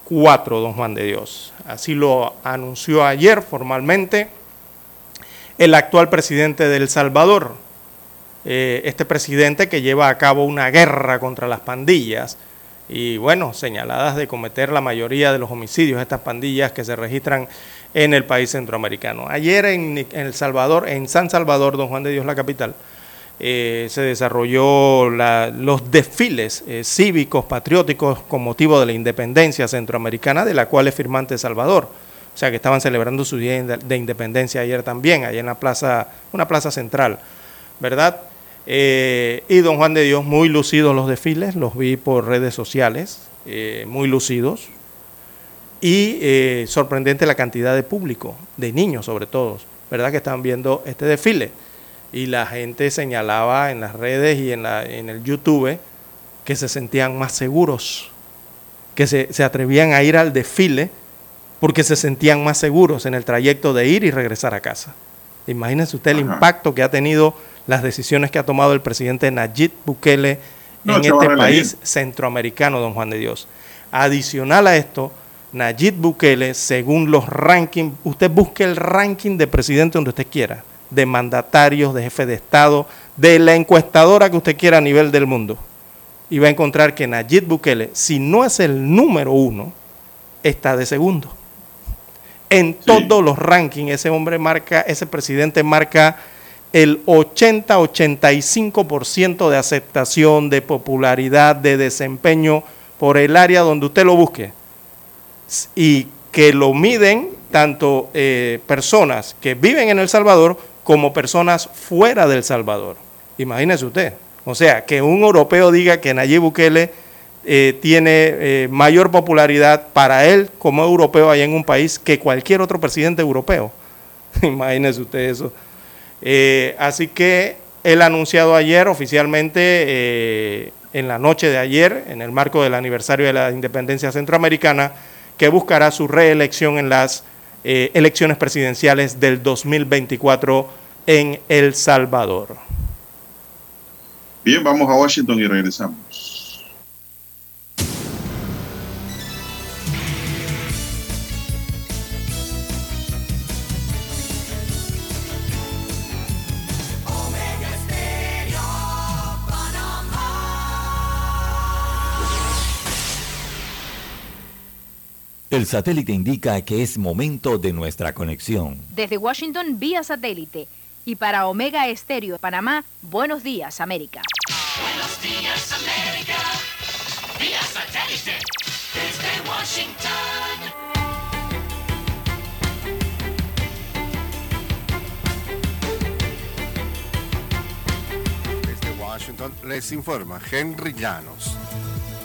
don Juan de Dios. Así lo anunció ayer formalmente el actual presidente de El Salvador, eh, este presidente que lleva a cabo una guerra contra las pandillas y bueno, señaladas de cometer la mayoría de los homicidios estas pandillas que se registran en el país centroamericano. Ayer en El Salvador, en San Salvador, don Juan de Dios, la capital, eh, se desarrolló la- los desfiles eh, cívicos, patrióticos con motivo de la independencia centroamericana, de la cual es firmante Salvador. O sea que estaban celebrando su día de de independencia ayer también, allá en la plaza, una plaza central, ¿verdad? Eh, y don Juan de Dios, muy lucidos los desfiles, los vi por redes sociales, eh, muy lucidos. Y sorprendente la cantidad de público, de niños sobre todo, ¿verdad? Que estaban viendo este desfile. Y la gente señalaba en las redes y en, la, en el YouTube que se sentían más seguros, que se, se atrevían a ir al desfile porque se sentían más seguros en el trayecto de ir y regresar a casa. Imagínense usted el Ajá. impacto que ha tenido las decisiones que ha tomado el presidente Nayib Bukele No, en este país centroamericano, don Juan de Dios. Adicional a esto, Nayib Bukele, según los rankings, usted busque el ranking de presidente donde usted quiera, de mandatarios, de jefe de Estado, de la encuestadora que usted quiera a nivel del mundo. Y va a encontrar que Nayib Bukele, si no es el número uno, está de segundo. En todos los rankings, ese hombre marca, ese presidente marca el 80-85% de aceptación, de popularidad, de desempeño por el área donde usted lo busque. Y que lo miden tanto eh, personas que viven en El Salvador como personas fuera del Salvador. Imagínese usted. O sea, que un europeo diga que Nayib Bukele eh, tiene eh, mayor popularidad para él como europeo allá en un país que cualquier otro presidente europeo. *laughs* Imagínese usted eso. Eh, así que él ha anunciado ayer oficialmente, en la noche de ayer, en el marco del aniversario de la independencia centroamericana, que buscará su reelección en las elecciones presidenciales del 2024 en El Salvador. Bien, vamos a Washington y regresamos. El satélite indica que es momento de nuestra conexión. Desde Washington vía satélite y para Omega Estéreo de Panamá, buenos días América. Buenos días América, vía satélite desde Washington. Desde Washington les informa Henry Llanos.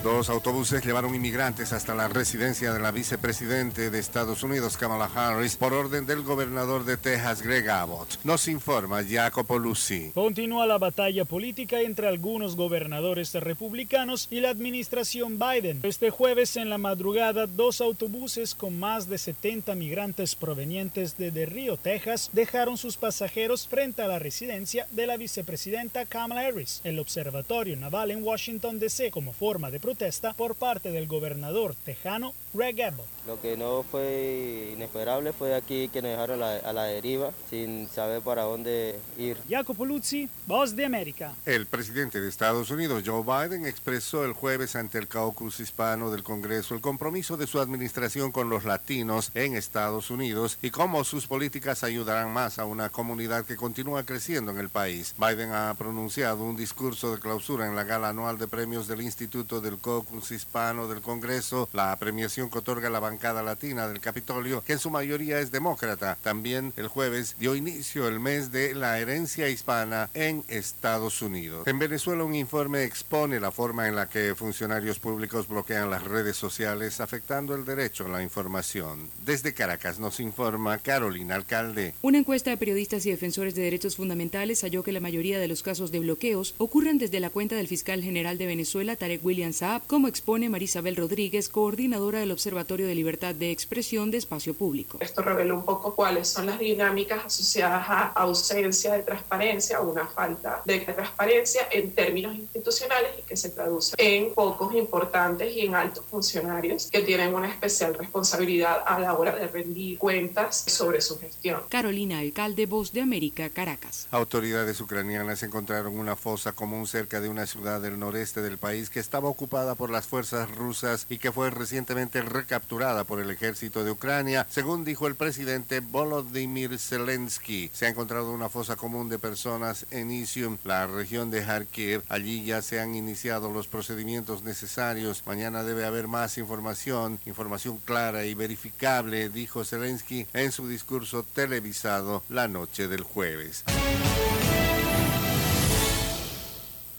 Dos autobuses llevaron inmigrantes hasta la residencia de la vicepresidente de Estados Unidos, Kamala Harris, por orden del gobernador de Texas, Greg Abbott. Nos informa Jacopo Lucy. Continúa la batalla política entre algunos gobernadores republicanos y la administración Biden. Este jueves en la madrugada, dos autobuses con más de 70 migrantes provenientes de Del Río, Texas, dejaron sus pasajeros frente a la residencia de la vicepresidenta Kamala Harris. El observatorio naval en Washington, D.C., como forma de protesta por parte del gobernador tejano Greg Abbott. Lo que no fue inesperable fue aquí que nos dejaron a la, a la deriva sin saber para dónde ir. Jacopo Luzzi, Voz de América. El presidente de Estados Unidos, Joe Biden, expresó el jueves ante el caucus hispano del Congreso el compromiso de su administración con los latinos en Estados Unidos y cómo sus políticas ayudarán más a una comunidad que continúa creciendo en el país. Biden ha pronunciado un discurso de clausura en la gala anual de premios del Instituto del Caucus Hispano del Congreso, la premiación que otorga la bancada latina del Capitolio, que en su mayoría es demócrata. También el jueves dio inicio el mes de la herencia hispana en Estados Unidos. En Venezuela un informe expone la forma en la que funcionarios públicos bloquean las redes sociales afectando el derecho a la información. Desde Caracas nos informa Carolina Alcalde. Una encuesta de periodistas y defensores de derechos fundamentales halló que la mayoría de los casos de bloqueos ocurren desde la cuenta del fiscal general de Venezuela, Tarek William Saab, como expone Marisabel Rodríguez, coordinadora del Observatorio de Libertad de Expresión de Espacio Público. Esto revela un poco cuáles son las dinámicas asociadas a ausencia de transparencia o una falta de transparencia en términos institucionales y que se traduce en pocos importantes y en altos funcionarios que tienen una especial responsabilidad a la hora de rendir cuentas sobre su gestión. Carolina Alcalde, Voz de América, Caracas. Autoridades ucranianas encontraron una fosa común cerca de una ciudad del noreste del país que estaba ocupada por las fuerzas rusas y que fue recientemente recapturada por el ejército de Ucrania, según dijo el presidente Volodymyr Zelensky. Se ha encontrado una fosa común de personas en Isium, la región de Kharkiv. Allí ya se han iniciado los procedimientos necesarios. Mañana debe haber más información, información clara y verificable, dijo Zelensky en su discurso televisado la noche del jueves.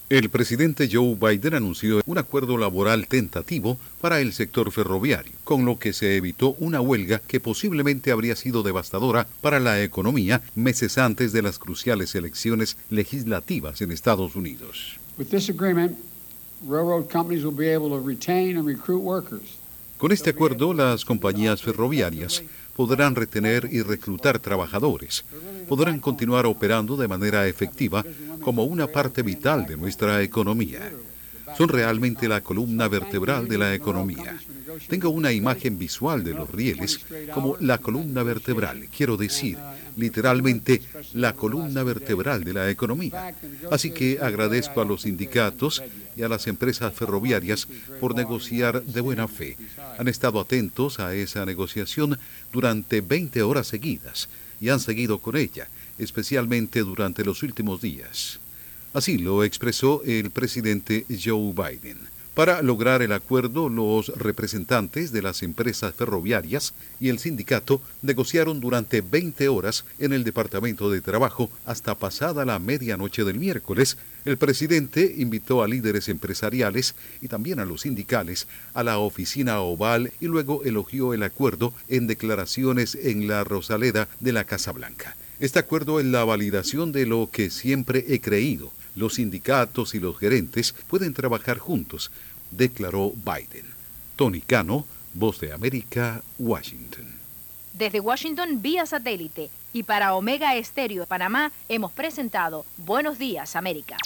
El presidente Joe Biden anunció un acuerdo laboral tentativo para el sector ferroviario, con lo que se evitó una huelga que posiblemente habría sido devastadora para la economía meses antes de las cruciales elecciones legislativas en Estados Unidos. Con este acuerdo, las compañías ferroviarias podrán retener y reclutar trabajadores, podrán continuar operando de manera efectiva como una parte vital de nuestra economía. Son realmente la columna vertebral de la economía. Tengo una imagen visual de los rieles como la columna vertebral, quiero decir, literalmente la columna vertebral de la economía. Así que agradezco a los sindicatos y a las empresas ferroviarias por negociar de buena fe. Han estado atentos a esa negociación durante 20 horas seguidas y han seguido con ella especialmente durante los últimos días. Así lo expresó el presidente Joe Biden. Para lograr el acuerdo, los representantes de las empresas ferroviarias y el sindicato negociaron durante 20 horas en el Departamento de Trabajo hasta pasada la medianoche del miércoles. El presidente invitó a líderes empresariales y también a los sindicales a la oficina oval y luego elogió el acuerdo en declaraciones en la Rosaleda de la Casa Blanca. Este acuerdo es la validación de lo que siempre he creído los sindicatos y los gerentes pueden trabajar juntos, declaró Biden. Tony Cano, Voz de América, Washington. Desde Washington vía satélite y para Omega Estéreo de Panamá hemos presentado Buenos Días América.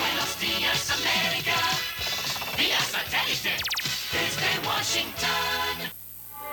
Buenos días, América. Vía satélite. Desde Washington.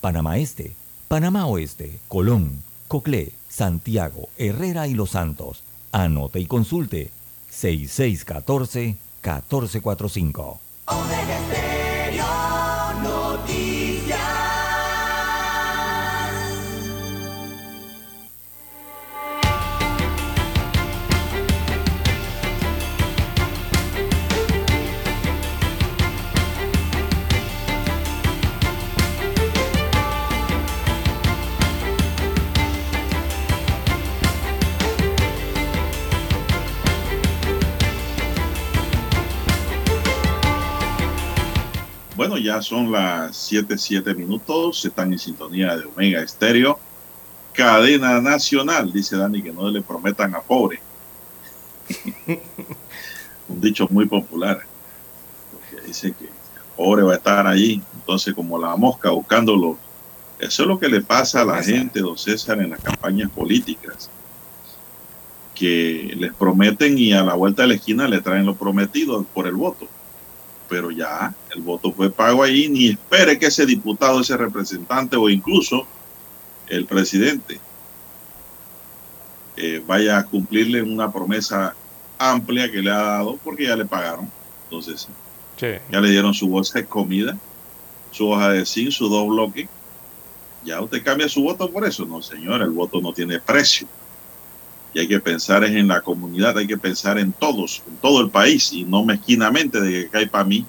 Panamá Este, Panamá Oeste, Colón, Coclé, Santiago, Herrera y Los Santos. Anote y consulte 6614-1445. Ya son las 7, 7 minutos, están en sintonía de Omega Estéreo. Cadena nacional, dice Dani, que no le prometan a pobre. *laughs* Un dicho muy popular, porque dice que el pobre va a estar ahí, entonces como la mosca buscándolo. Eso es lo que le pasa a la gente, don César, en las campañas políticas, que les prometen y a la vuelta de la esquina le traen lo prometido por el voto pero ya el voto fue pago ahí, ni espere que ese diputado, ese representante o incluso el presidente eh, vaya a cumplirle una promesa amplia que le ha dado porque ya le pagaron. Entonces, ya le dieron su bolsa de comida, su hoja de zinc, su dos bloques. Ya usted cambia su voto por eso. No, señor, el voto no tiene precio. Y hay que pensar en la comunidad, hay que pensar en todos, en todo el país y no mezquinamente de que cae para mí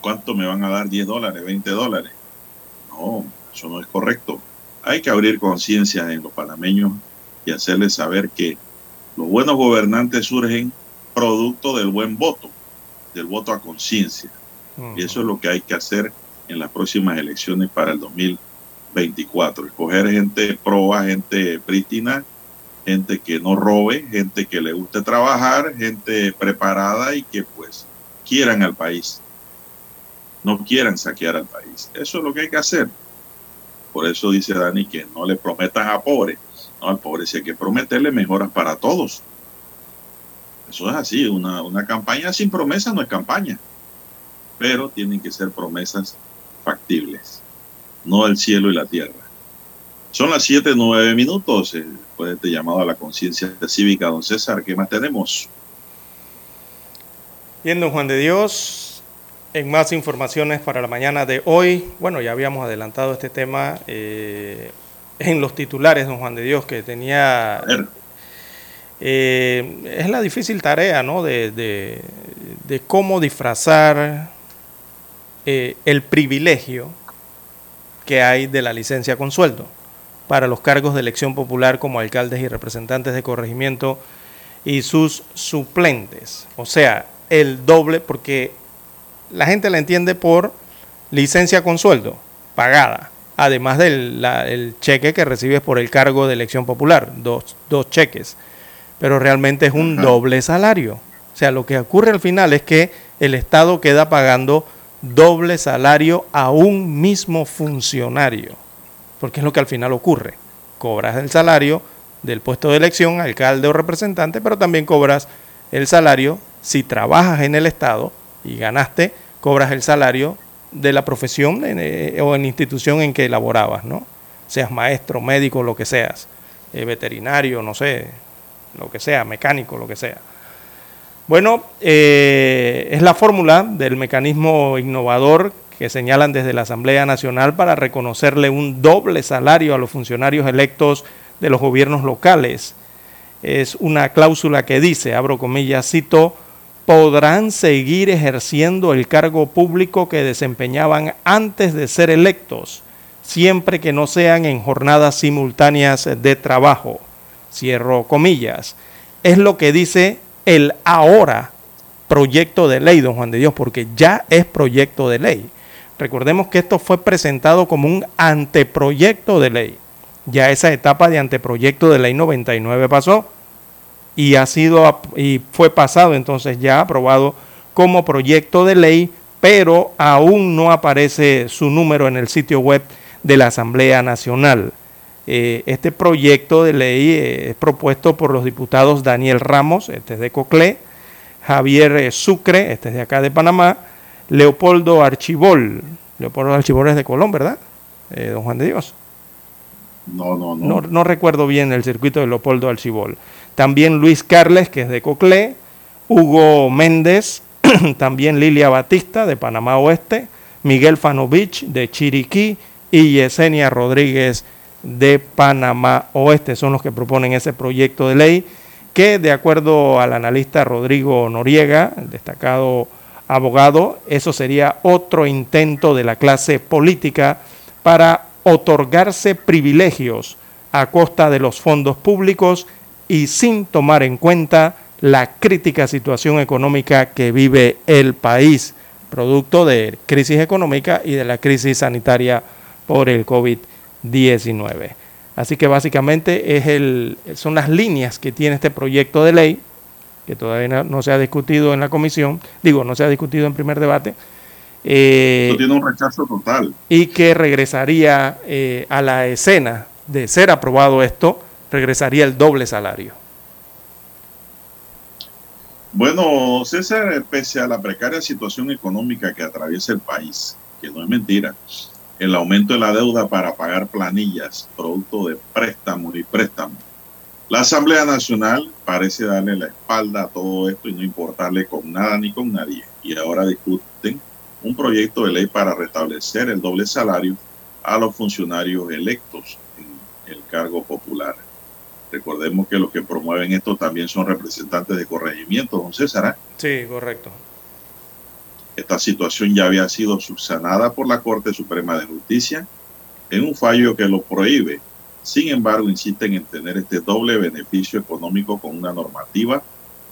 cuánto me van a dar 10 dólares, 20 dólares. No, eso no es correcto. Hay que abrir conciencia en los panameños y hacerles saber que los buenos gobernantes surgen producto del buen voto, del voto a conciencia. Y eso es lo que hay que hacer en las próximas elecciones para el 2024. Escoger gente proba, gente prístina, gente que no robe, gente que le guste trabajar, gente preparada y que pues quieran al país, no quieran saquear al país. Eso es lo que hay que hacer. Por eso dice Dani que no le prometan a pobre, no al pobre sí hay que prometerle mejoras para todos. Eso es así, una, una campaña sin promesa no es campaña, pero tienen que ser promesas factibles, no el cielo y la tierra. Son las 7, 9 minutos. Eh, después de este llamado a la conciencia cívica, don César, ¿qué más tenemos? Bien, don Juan de Dios, en más informaciones para la mañana de hoy, bueno, ya habíamos adelantado este tema eh, en los titulares, don Juan de Dios, que tenía... Eh, es la difícil tarea, ¿no? De, de, de cómo disfrazar el privilegio que hay de la licencia con sueldo para los cargos de elección popular como alcaldes y representantes de corregimiento y sus suplentes. O sea, el doble, porque la gente la entiende por licencia con sueldo, pagada, además del el cheque que recibes por el cargo de elección popular, dos, dos cheques. Pero realmente es un doble salario. O sea, lo que ocurre al final es que el Estado queda pagando doble salario a un mismo funcionario, porque es lo que al final ocurre. Cobras el salario del puesto de elección, alcalde o representante, pero también cobras el salario si trabajas en el Estado y ganaste, cobras el salario de la profesión eh, o en la institución en que laborabas, ¿no? Seas maestro, médico, lo que seas, eh, veterinario, no sé, lo que sea, mecánico, lo que sea. Bueno, eh, es la fórmula del mecanismo innovador que señalan desde la Asamblea Nacional para reconocerle un doble salario a los funcionarios electos de los gobiernos locales. Es una cláusula que dice, abro comillas, cito, podrán seguir ejerciendo el cargo público que desempeñaban antes de ser electos, siempre que no sean en jornadas simultáneas de trabajo. Cierro comillas. Es lo que dice el ahora proyecto de ley, don Juan de Dios, porque ya es proyecto de ley. Recordemos que esto fue presentado como un anteproyecto de ley. Ya esa etapa de anteproyecto de ley 99 pasó y ha sido y fue pasado entonces ya aprobado como proyecto de ley, pero aún no aparece su número en el sitio web de la Asamblea Nacional. Eh, este proyecto de ley eh, es propuesto por los diputados Daniel Ramos, este es de Coclé, Javier eh, Sucre, este es de acá de Panamá, Leopoldo Archibol, Leopoldo Archibol es de Colón, ¿verdad? don Juan de Dios. No, no, no. No, recuerdo bien el circuito de Leopoldo Archibol. También Luis Carles, que es de Coclé, Hugo Méndez, *clears throat* también Lilia Batista, de Panamá Oeste, Miguel Fanovich, de Chiriquí, y Yesenia Rodríguez, de Panamá Oeste. Son los que proponen ese proyecto de ley que, de acuerdo al analista Rodrigo Noriega, el destacado abogado, eso sería otro intento de la clase política para otorgarse privilegios a costa de los fondos públicos y sin tomar en cuenta la crítica situación económica que vive el país, producto de crisis económica y de la crisis sanitaria por el COVID-19. Así que básicamente es el, son las líneas que tiene este proyecto de ley, que todavía no, se ha discutido en la comisión, digo, no se ha discutido en primer debate. Eh, tiene un rechazo total. Y que regresaría eh, a la escena de ser aprobado esto regresaría el doble salario. Bueno, César, pese a la precaria situación económica que atraviesa el país, que no es mentira, el aumento de la deuda para pagar planillas, producto de préstamos y préstamos, la Asamblea Nacional parece darle la espalda a todo esto y no importarle con nada ni con nadie. Y ahora discuten un proyecto de ley para restablecer el doble salario a los funcionarios electos en el cargo popular. Recordemos que los que promueven esto también son representantes de corregimiento, don César. ¿ah? Sí, correcto. Esta situación ya había sido subsanada por la Corte Suprema de Justicia en un fallo que lo prohíbe. Sin embargo, insisten en tener este doble beneficio económico con una normativa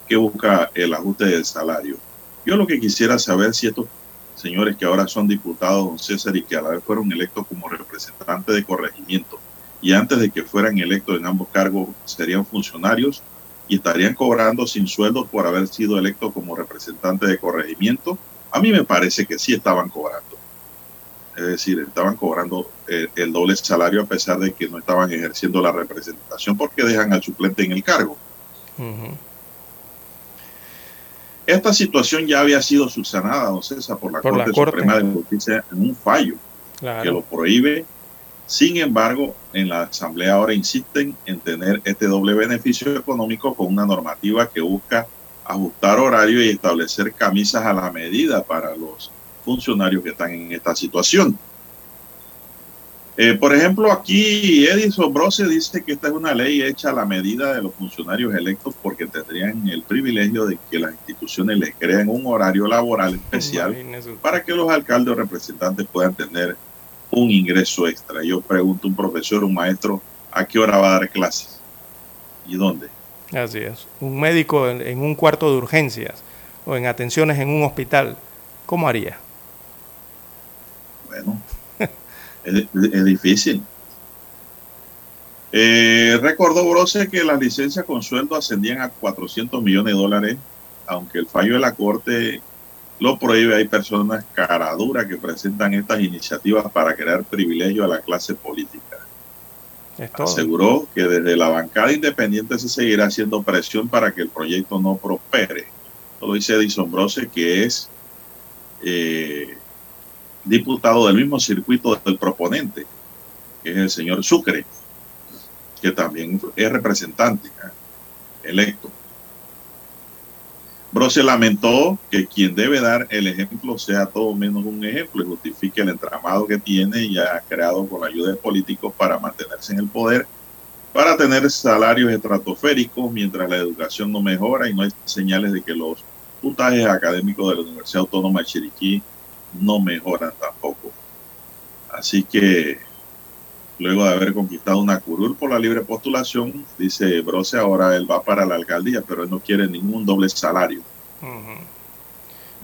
que busca el ajuste del salario. Yo lo que quisiera saber si estos señores que ahora son diputados, don César, y que a la vez fueron electos como representantes de corregimiento, y antes de que fueran electos en ambos cargos serían funcionarios y estarían cobrando sin sueldo por haber sido electos como representantes de corregimiento. A mí me parece que sí estaban cobrando. Es decir, estaban cobrando el, doble salario a pesar de que no estaban ejerciendo la representación porque dejan al suplente en el cargo. Esta situación ya había sido subsanada, don César, por la, Corte, Suprema de Justicia en un fallo que lo prohíbe. Sin embargo, en la Asamblea ahora insisten en tener este doble beneficio económico con una normativa que busca ajustar horario y establecer camisas a la medida para los funcionarios que están en esta situación. Eh, por ejemplo, aquí Edison Brose dice que esta es una ley hecha a la medida de los funcionarios electos porque tendrían el privilegio de que las instituciones les creen un horario laboral especial para que los alcaldes o representantes puedan tener un ingreso extra. Yo pregunto a un profesor, un maestro, ¿a qué hora va a dar clases? ¿Y dónde? Así es. Un médico en, en un cuarto de urgencias o en atenciones en un hospital, ¿cómo haría? Bueno, *laughs* es, es difícil. Eh, recordó Brose que las licencias con sueldo ascendían a 400 millones de dólares, aunque el fallo de la Corte lo prohíbe. Hay personas caraduras que presentan estas iniciativas para crear privilegio a la clase política. Aseguró que desde la bancada independiente se seguirá haciendo presión para que el proyecto no prospere. Lo dice Edison Brose, que es eh, diputado del mismo circuito del proponente, que es el señor Sucre, que también es representante ¿eh? electo. Brose lamentó que quien debe dar el ejemplo sea todo menos un ejemplo y justifique el entramado que tiene y ha creado con la ayuda de políticos para mantenerse en el poder, para tener salarios estratosféricos mientras la educación no mejora y no hay señales de que los puntajes académicos de la Universidad Autónoma de Chiriquí no mejoran tampoco. Así que luego de haber conquistado una curul por la libre postulación, dice Brose, ahora él va para la alcaldía, pero él no quiere ningún doble salario. Ujú.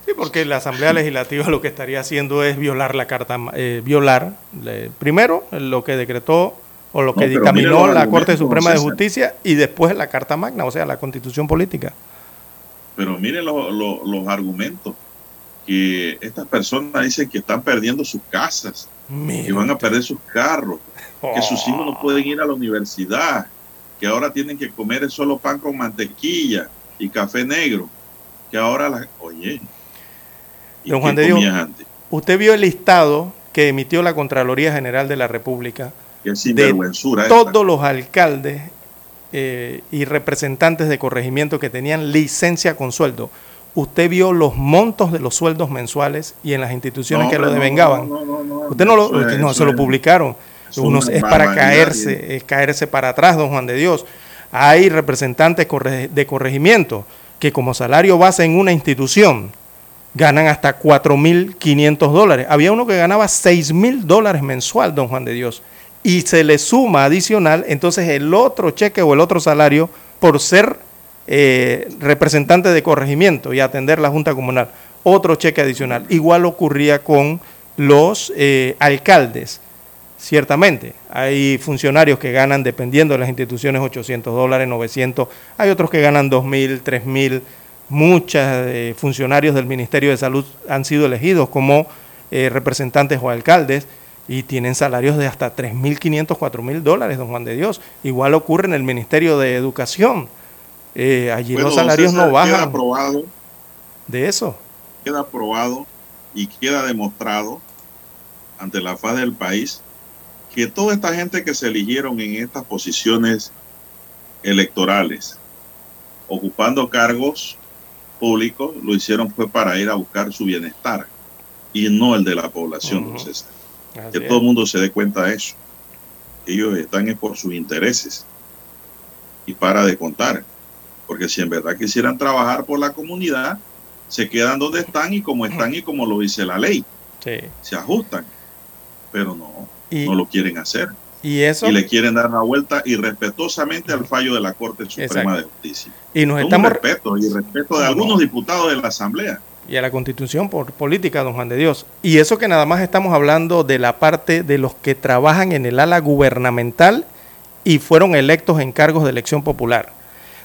Sí, porque la Asamblea *laughs* Legislativa lo que estaría haciendo es violar la carta, eh, violar primero lo que decretó o lo que dictaminó la Corte Suprema de. Justicia y después la Carta Magna, o sea, la Constitución Política. Pero mire lo- lo- los argumentos que estas personas dicen que están perdiendo sus casas, que van a perder sus carros, que sus hijos no pueden ir a la universidad, que ahora tienen que comer solo pan con mantequilla y café negro, que ahora la... Oye, ¿y Don Juan de Dios, antes? usted vio el listado que emitió la Contraloría General de la República esta. todos los alcaldes eh, y representantes de corregimiento que tenían licencia con sueldo. Usted vio los montos de los sueldos mensuales y en las instituciones No, que lo devengaban. no, no, no, usted no lo, eso usted no, eso se lo publicaron. es Unos- es para caerse, es caerse para atrás, don Juan de Dios. Hay representantes de corregimiento que como salario base en una institución ganan hasta 4.500 dólares. Había uno que ganaba 6.000 dólares mensual, don Juan de Dios. Y se le suma adicional, entonces el otro cheque o el otro salario por ser eh, representante de corregimiento y atender la Junta Comunal. Otro cheque adicional. Igual ocurría con los eh, alcaldes. Ciertamente, hay funcionarios que ganan, dependiendo de las instituciones, 800 dólares, 900. Hay otros que ganan 2.000, 3.000. Muchos funcionarios del Ministerio de Salud han sido elegidos como eh, representantes o alcaldes y tienen salarios de hasta 3.500, 4.000 dólares, don Juan de Dios. Igual ocurre en el Ministerio de Educación. Eh, allí Bueno, los salarios no Queda bajan aprobado, de eso. queda aprobado y queda demostrado ante la faz del país que toda esta gente que se eligieron en estas posiciones electorales, ocupando cargos públicos, lo hicieron fue para ir a buscar su bienestar y no el de la población, César. Que es. todo el mundo se dé cuenta de eso. Ellos están es por sus intereses y para de contar. Porque si en verdad quisieran trabajar por la comunidad, se quedan donde están y como están y como lo dice la ley. Sí. Se ajustan. Pero no, Y- no lo quieren hacer. Y eso. Y le quieren dar la vuelta irrespetuosamente al fallo de la Corte Suprema Exacto. de Justicia. Y nos Con estamos un respeto y respeto de No, algunos no. diputados de la Asamblea. y a la constitución por política, don Juan de Dios. Y eso que nada más estamos hablando de la parte de los que trabajan en el ala gubernamental y fueron electos en cargos de elección popular.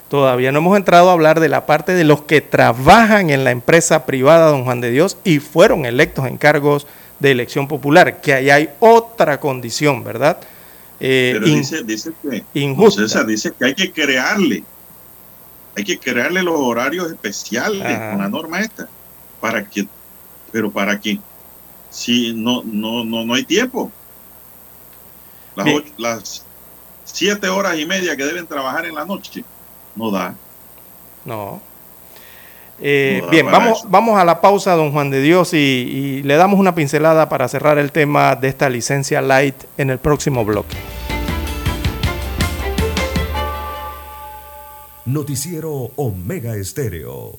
Todavía no hemos entrado a hablar de la parte de los que trabajan en la empresa privada, don Juan de Dios, y fueron electos en cargos de elección popular, que ahí hay otra condición, ¿verdad? Eh, Pero in- dice, dice que injusta. César dice que hay que crearle, hay que crearle los horarios especiales Ajá. con la norma esta, para que, pero para que, si no, no, no, no hay tiempo. Las, Bien. ocho- las siete horas y media que deben trabajar en la noche, no da. No. Eh, No bien, vamos, eso. vamos a la pausa, don Juan de Dios, y, y le damos una pincelada para cerrar el tema de esta licencia light en el próximo bloque. Noticiero Omega Estéreo.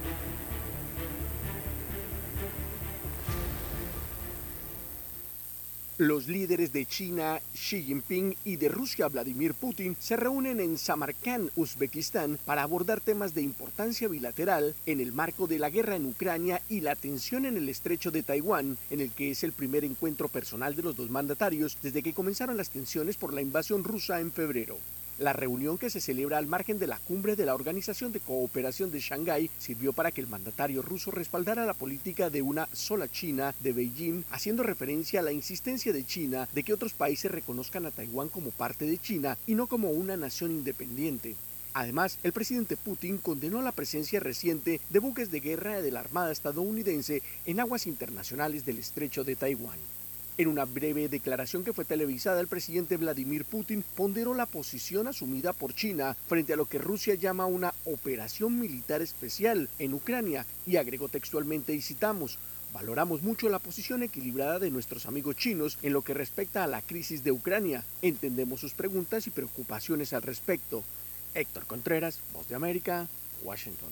Los líderes de China, Xi Jinping, y de Rusia, Vladimir Putin, se reúnen en Samarkand, Uzbekistán, para abordar temas de importancia bilateral en el marco de la guerra en Ucrania y la tensión en el estrecho de Taiwán, en el que es el primer encuentro personal de los dos mandatarios desde que comenzaron las tensiones por la invasión rusa en febrero. La reunión que se celebra al margen de la cumbre de la Organización de Cooperación de Shanghái sirvió para que el mandatario ruso respaldara la política de una sola China de Beijing, haciendo referencia a la insistencia de China de que otros países reconozcan a Taiwán como parte de China y no como una nación independiente. Además, el presidente Putin condenó la presencia reciente de buques de guerra de la Armada estadounidense en aguas internacionales del estrecho de Taiwán. En una breve declaración que fue televisada, el presidente Vladimir Putin ponderó la posición asumida por China frente a lo que Rusia llama una operación militar especial en Ucrania y agregó textualmente y citamos, Valoramos mucho la posición equilibrada de nuestros amigos chinos en lo que respecta a la crisis de Ucrania. Entendemos sus preguntas y preocupaciones al respecto. Héctor Contreras, Voz de América, Washington.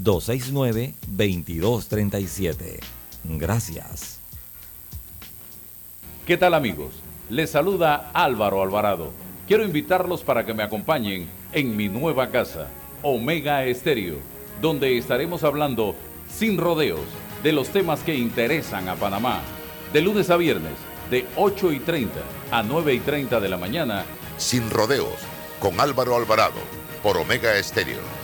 269-2237. Gracias. ¿Qué tal amigos? Les saluda Álvaro Alvarado. Quiero invitarlos para que me acompañen en mi nueva casa, Omega Estéreo, donde estaremos hablando sin rodeos de los temas que interesan a Panamá, de lunes a viernes, de 8 y 30 a 9 y 30 de la mañana. Sin rodeos, con Álvaro Alvarado, por Omega Estéreo.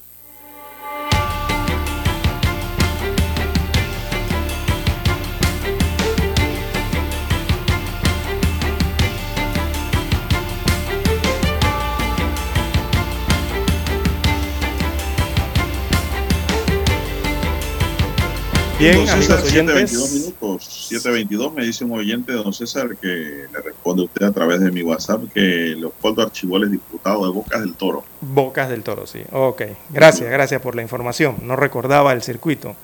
Bien, Don César, amigos 7:22 oyentes. minutos, 722 me dice un oyente, don César, que le responde a usted a través de mi WhatsApp que Leopoldo Archibol es diputado de Bocas del Toro. Bocas del Toro, sí. Ok, gracias, gracias por la información. No recordaba el circuito.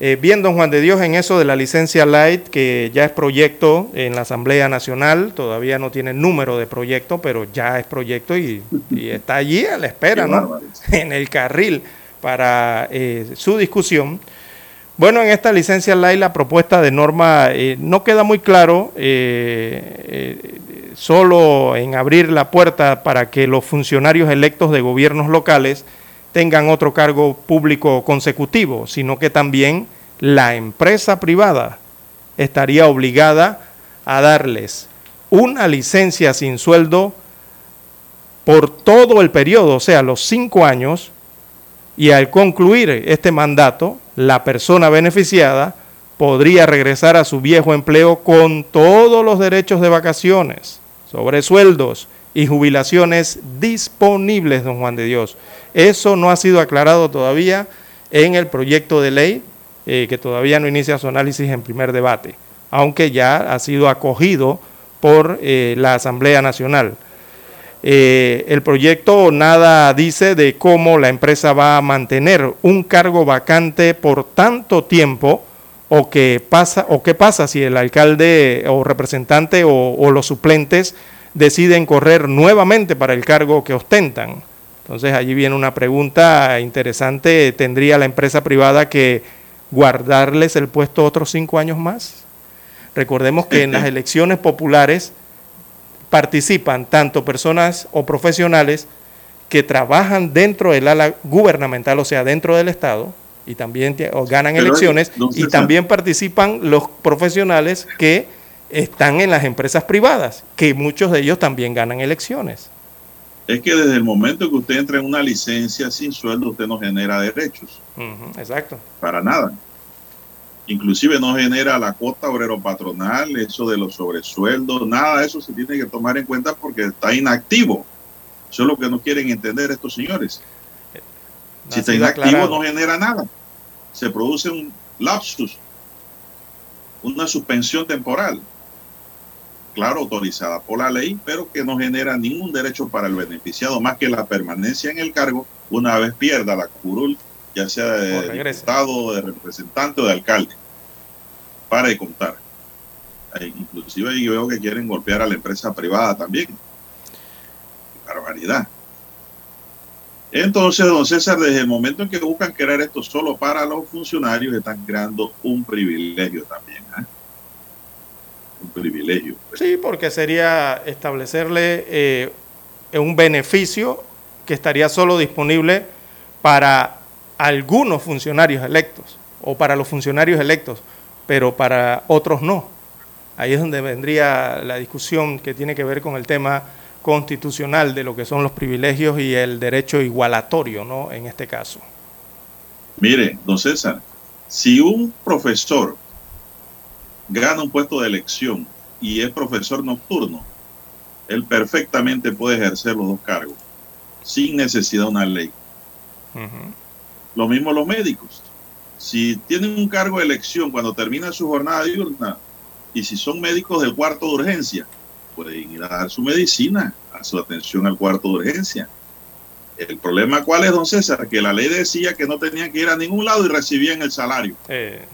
Eh, bien, don Juan de Dios, en eso de la licencia light, que ya es proyecto en la Asamblea Nacional, todavía no tiene número de proyecto, pero ya es proyecto y, y está allí a la espera, Qué ¿no? *laughs* En el carril para eh, su discusión. Bueno, en esta licencia light la propuesta de norma eh, no queda muy claro, eh, eh, solo en abrir la puerta para que los funcionarios electos de gobiernos locales tengan otro cargo público consecutivo, sino que también la empresa privada estaría obligada a darles una licencia sin sueldo por todo el periodo, o sea, los cinco años, y al concluir este mandato, la persona beneficiada podría regresar a su viejo empleo con todos los derechos de vacaciones, sobresueldos y jubilaciones disponibles, don Juan de Dios. Eso no ha sido aclarado todavía en el proyecto de ley, eh, que todavía no inicia su análisis en primer debate, aunque ya ha sido acogido por eh, la Asamblea Nacional. Eh, el proyecto nada dice de cómo la empresa va a mantener un cargo vacante por tanto tiempo o qué pasa o qué pasa si el alcalde o representante o, o los suplentes deciden correr nuevamente para el cargo que ostentan. Entonces allí viene una pregunta interesante. ¿Tendría la empresa privada que guardarles el puesto otros cinco años más? Recordemos que en las *clears throat* elecciones populares participan tanto personas o profesionales que trabajan dentro del ala gubernamental, o sea, dentro del Estado, y también o ganan Pero, elecciones, y también participan los profesionales que están en las empresas privadas, que muchos de ellos también ganan elecciones. Es que desde el momento que usted entra en una licencia sin sueldo, usted no genera derechos, exacto. para nada. Inclusive no genera la cuota obrero patronal, eso de los sobresueldos, nada de eso se tiene que tomar en cuenta porque está inactivo. Eso es lo que no quieren entender estos señores. Si está inactivo aclarado. no genera nada. Se produce un lapsus, una suspensión temporal, claro, autorizada por la ley, pero que no genera ningún derecho para el beneficiado más que la permanencia en el cargo una vez pierda la curul, ya sea de diputado, de representante o de alcalde. Para de contar. Inclusive ahí veo que quieren golpear a la empresa privada también. Barbaridad. Entonces, don César, desde el momento en que buscan crear esto solo para los funcionarios, están creando un privilegio también. ¿ah? Un privilegio. Sí, porque sería establecerle eh, un beneficio que estaría solo disponible para algunos funcionarios electos o para los funcionarios electos, pero para otros no. Ahí es donde vendría la discusión que tiene que ver con el tema constitucional de lo que son los privilegios y el derecho igualatorio, ¿no? En este caso. Mire, don César, si un profesor gana un puesto de elección y es profesor nocturno, él perfectamente puede ejercer los dos cargos sin necesidad de una ley. Lo mismo los médicos. Si tienen un cargo de elección cuando termina su jornada diurna y si son médicos del cuarto de urgencia, pueden ir a dar su medicina, a su atención al cuarto de urgencia. El problema cuál es, don César, que la ley decía que no tenían que ir a ningún lado y recibían el salario. Eh,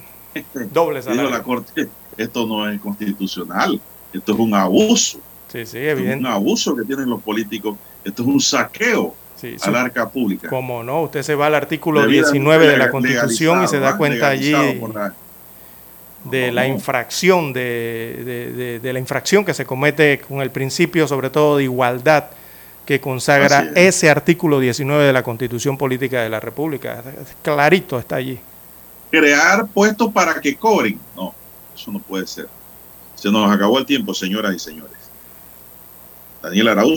doble Dijo salario. la Corte, esto no es constitucional, esto es un abuso. Sí, sí, Esto es un abuso que tienen los políticos, esto es un saqueo Sí, arca pública. Como no, usted se va al artículo Debidamente 19 de la Constitución y se da cuenta allí la- de la infracción, de, de- de- de la infracción que se comete con el principio, sobre todo de igualdad, que consagra es. ese artículo 19 de la Constitución Política de la República. Clarito está allí. crear puestos para que cobren. No, eso no puede ser. Se nos acabó el tiempo, señoras y señores. Daniel Arauz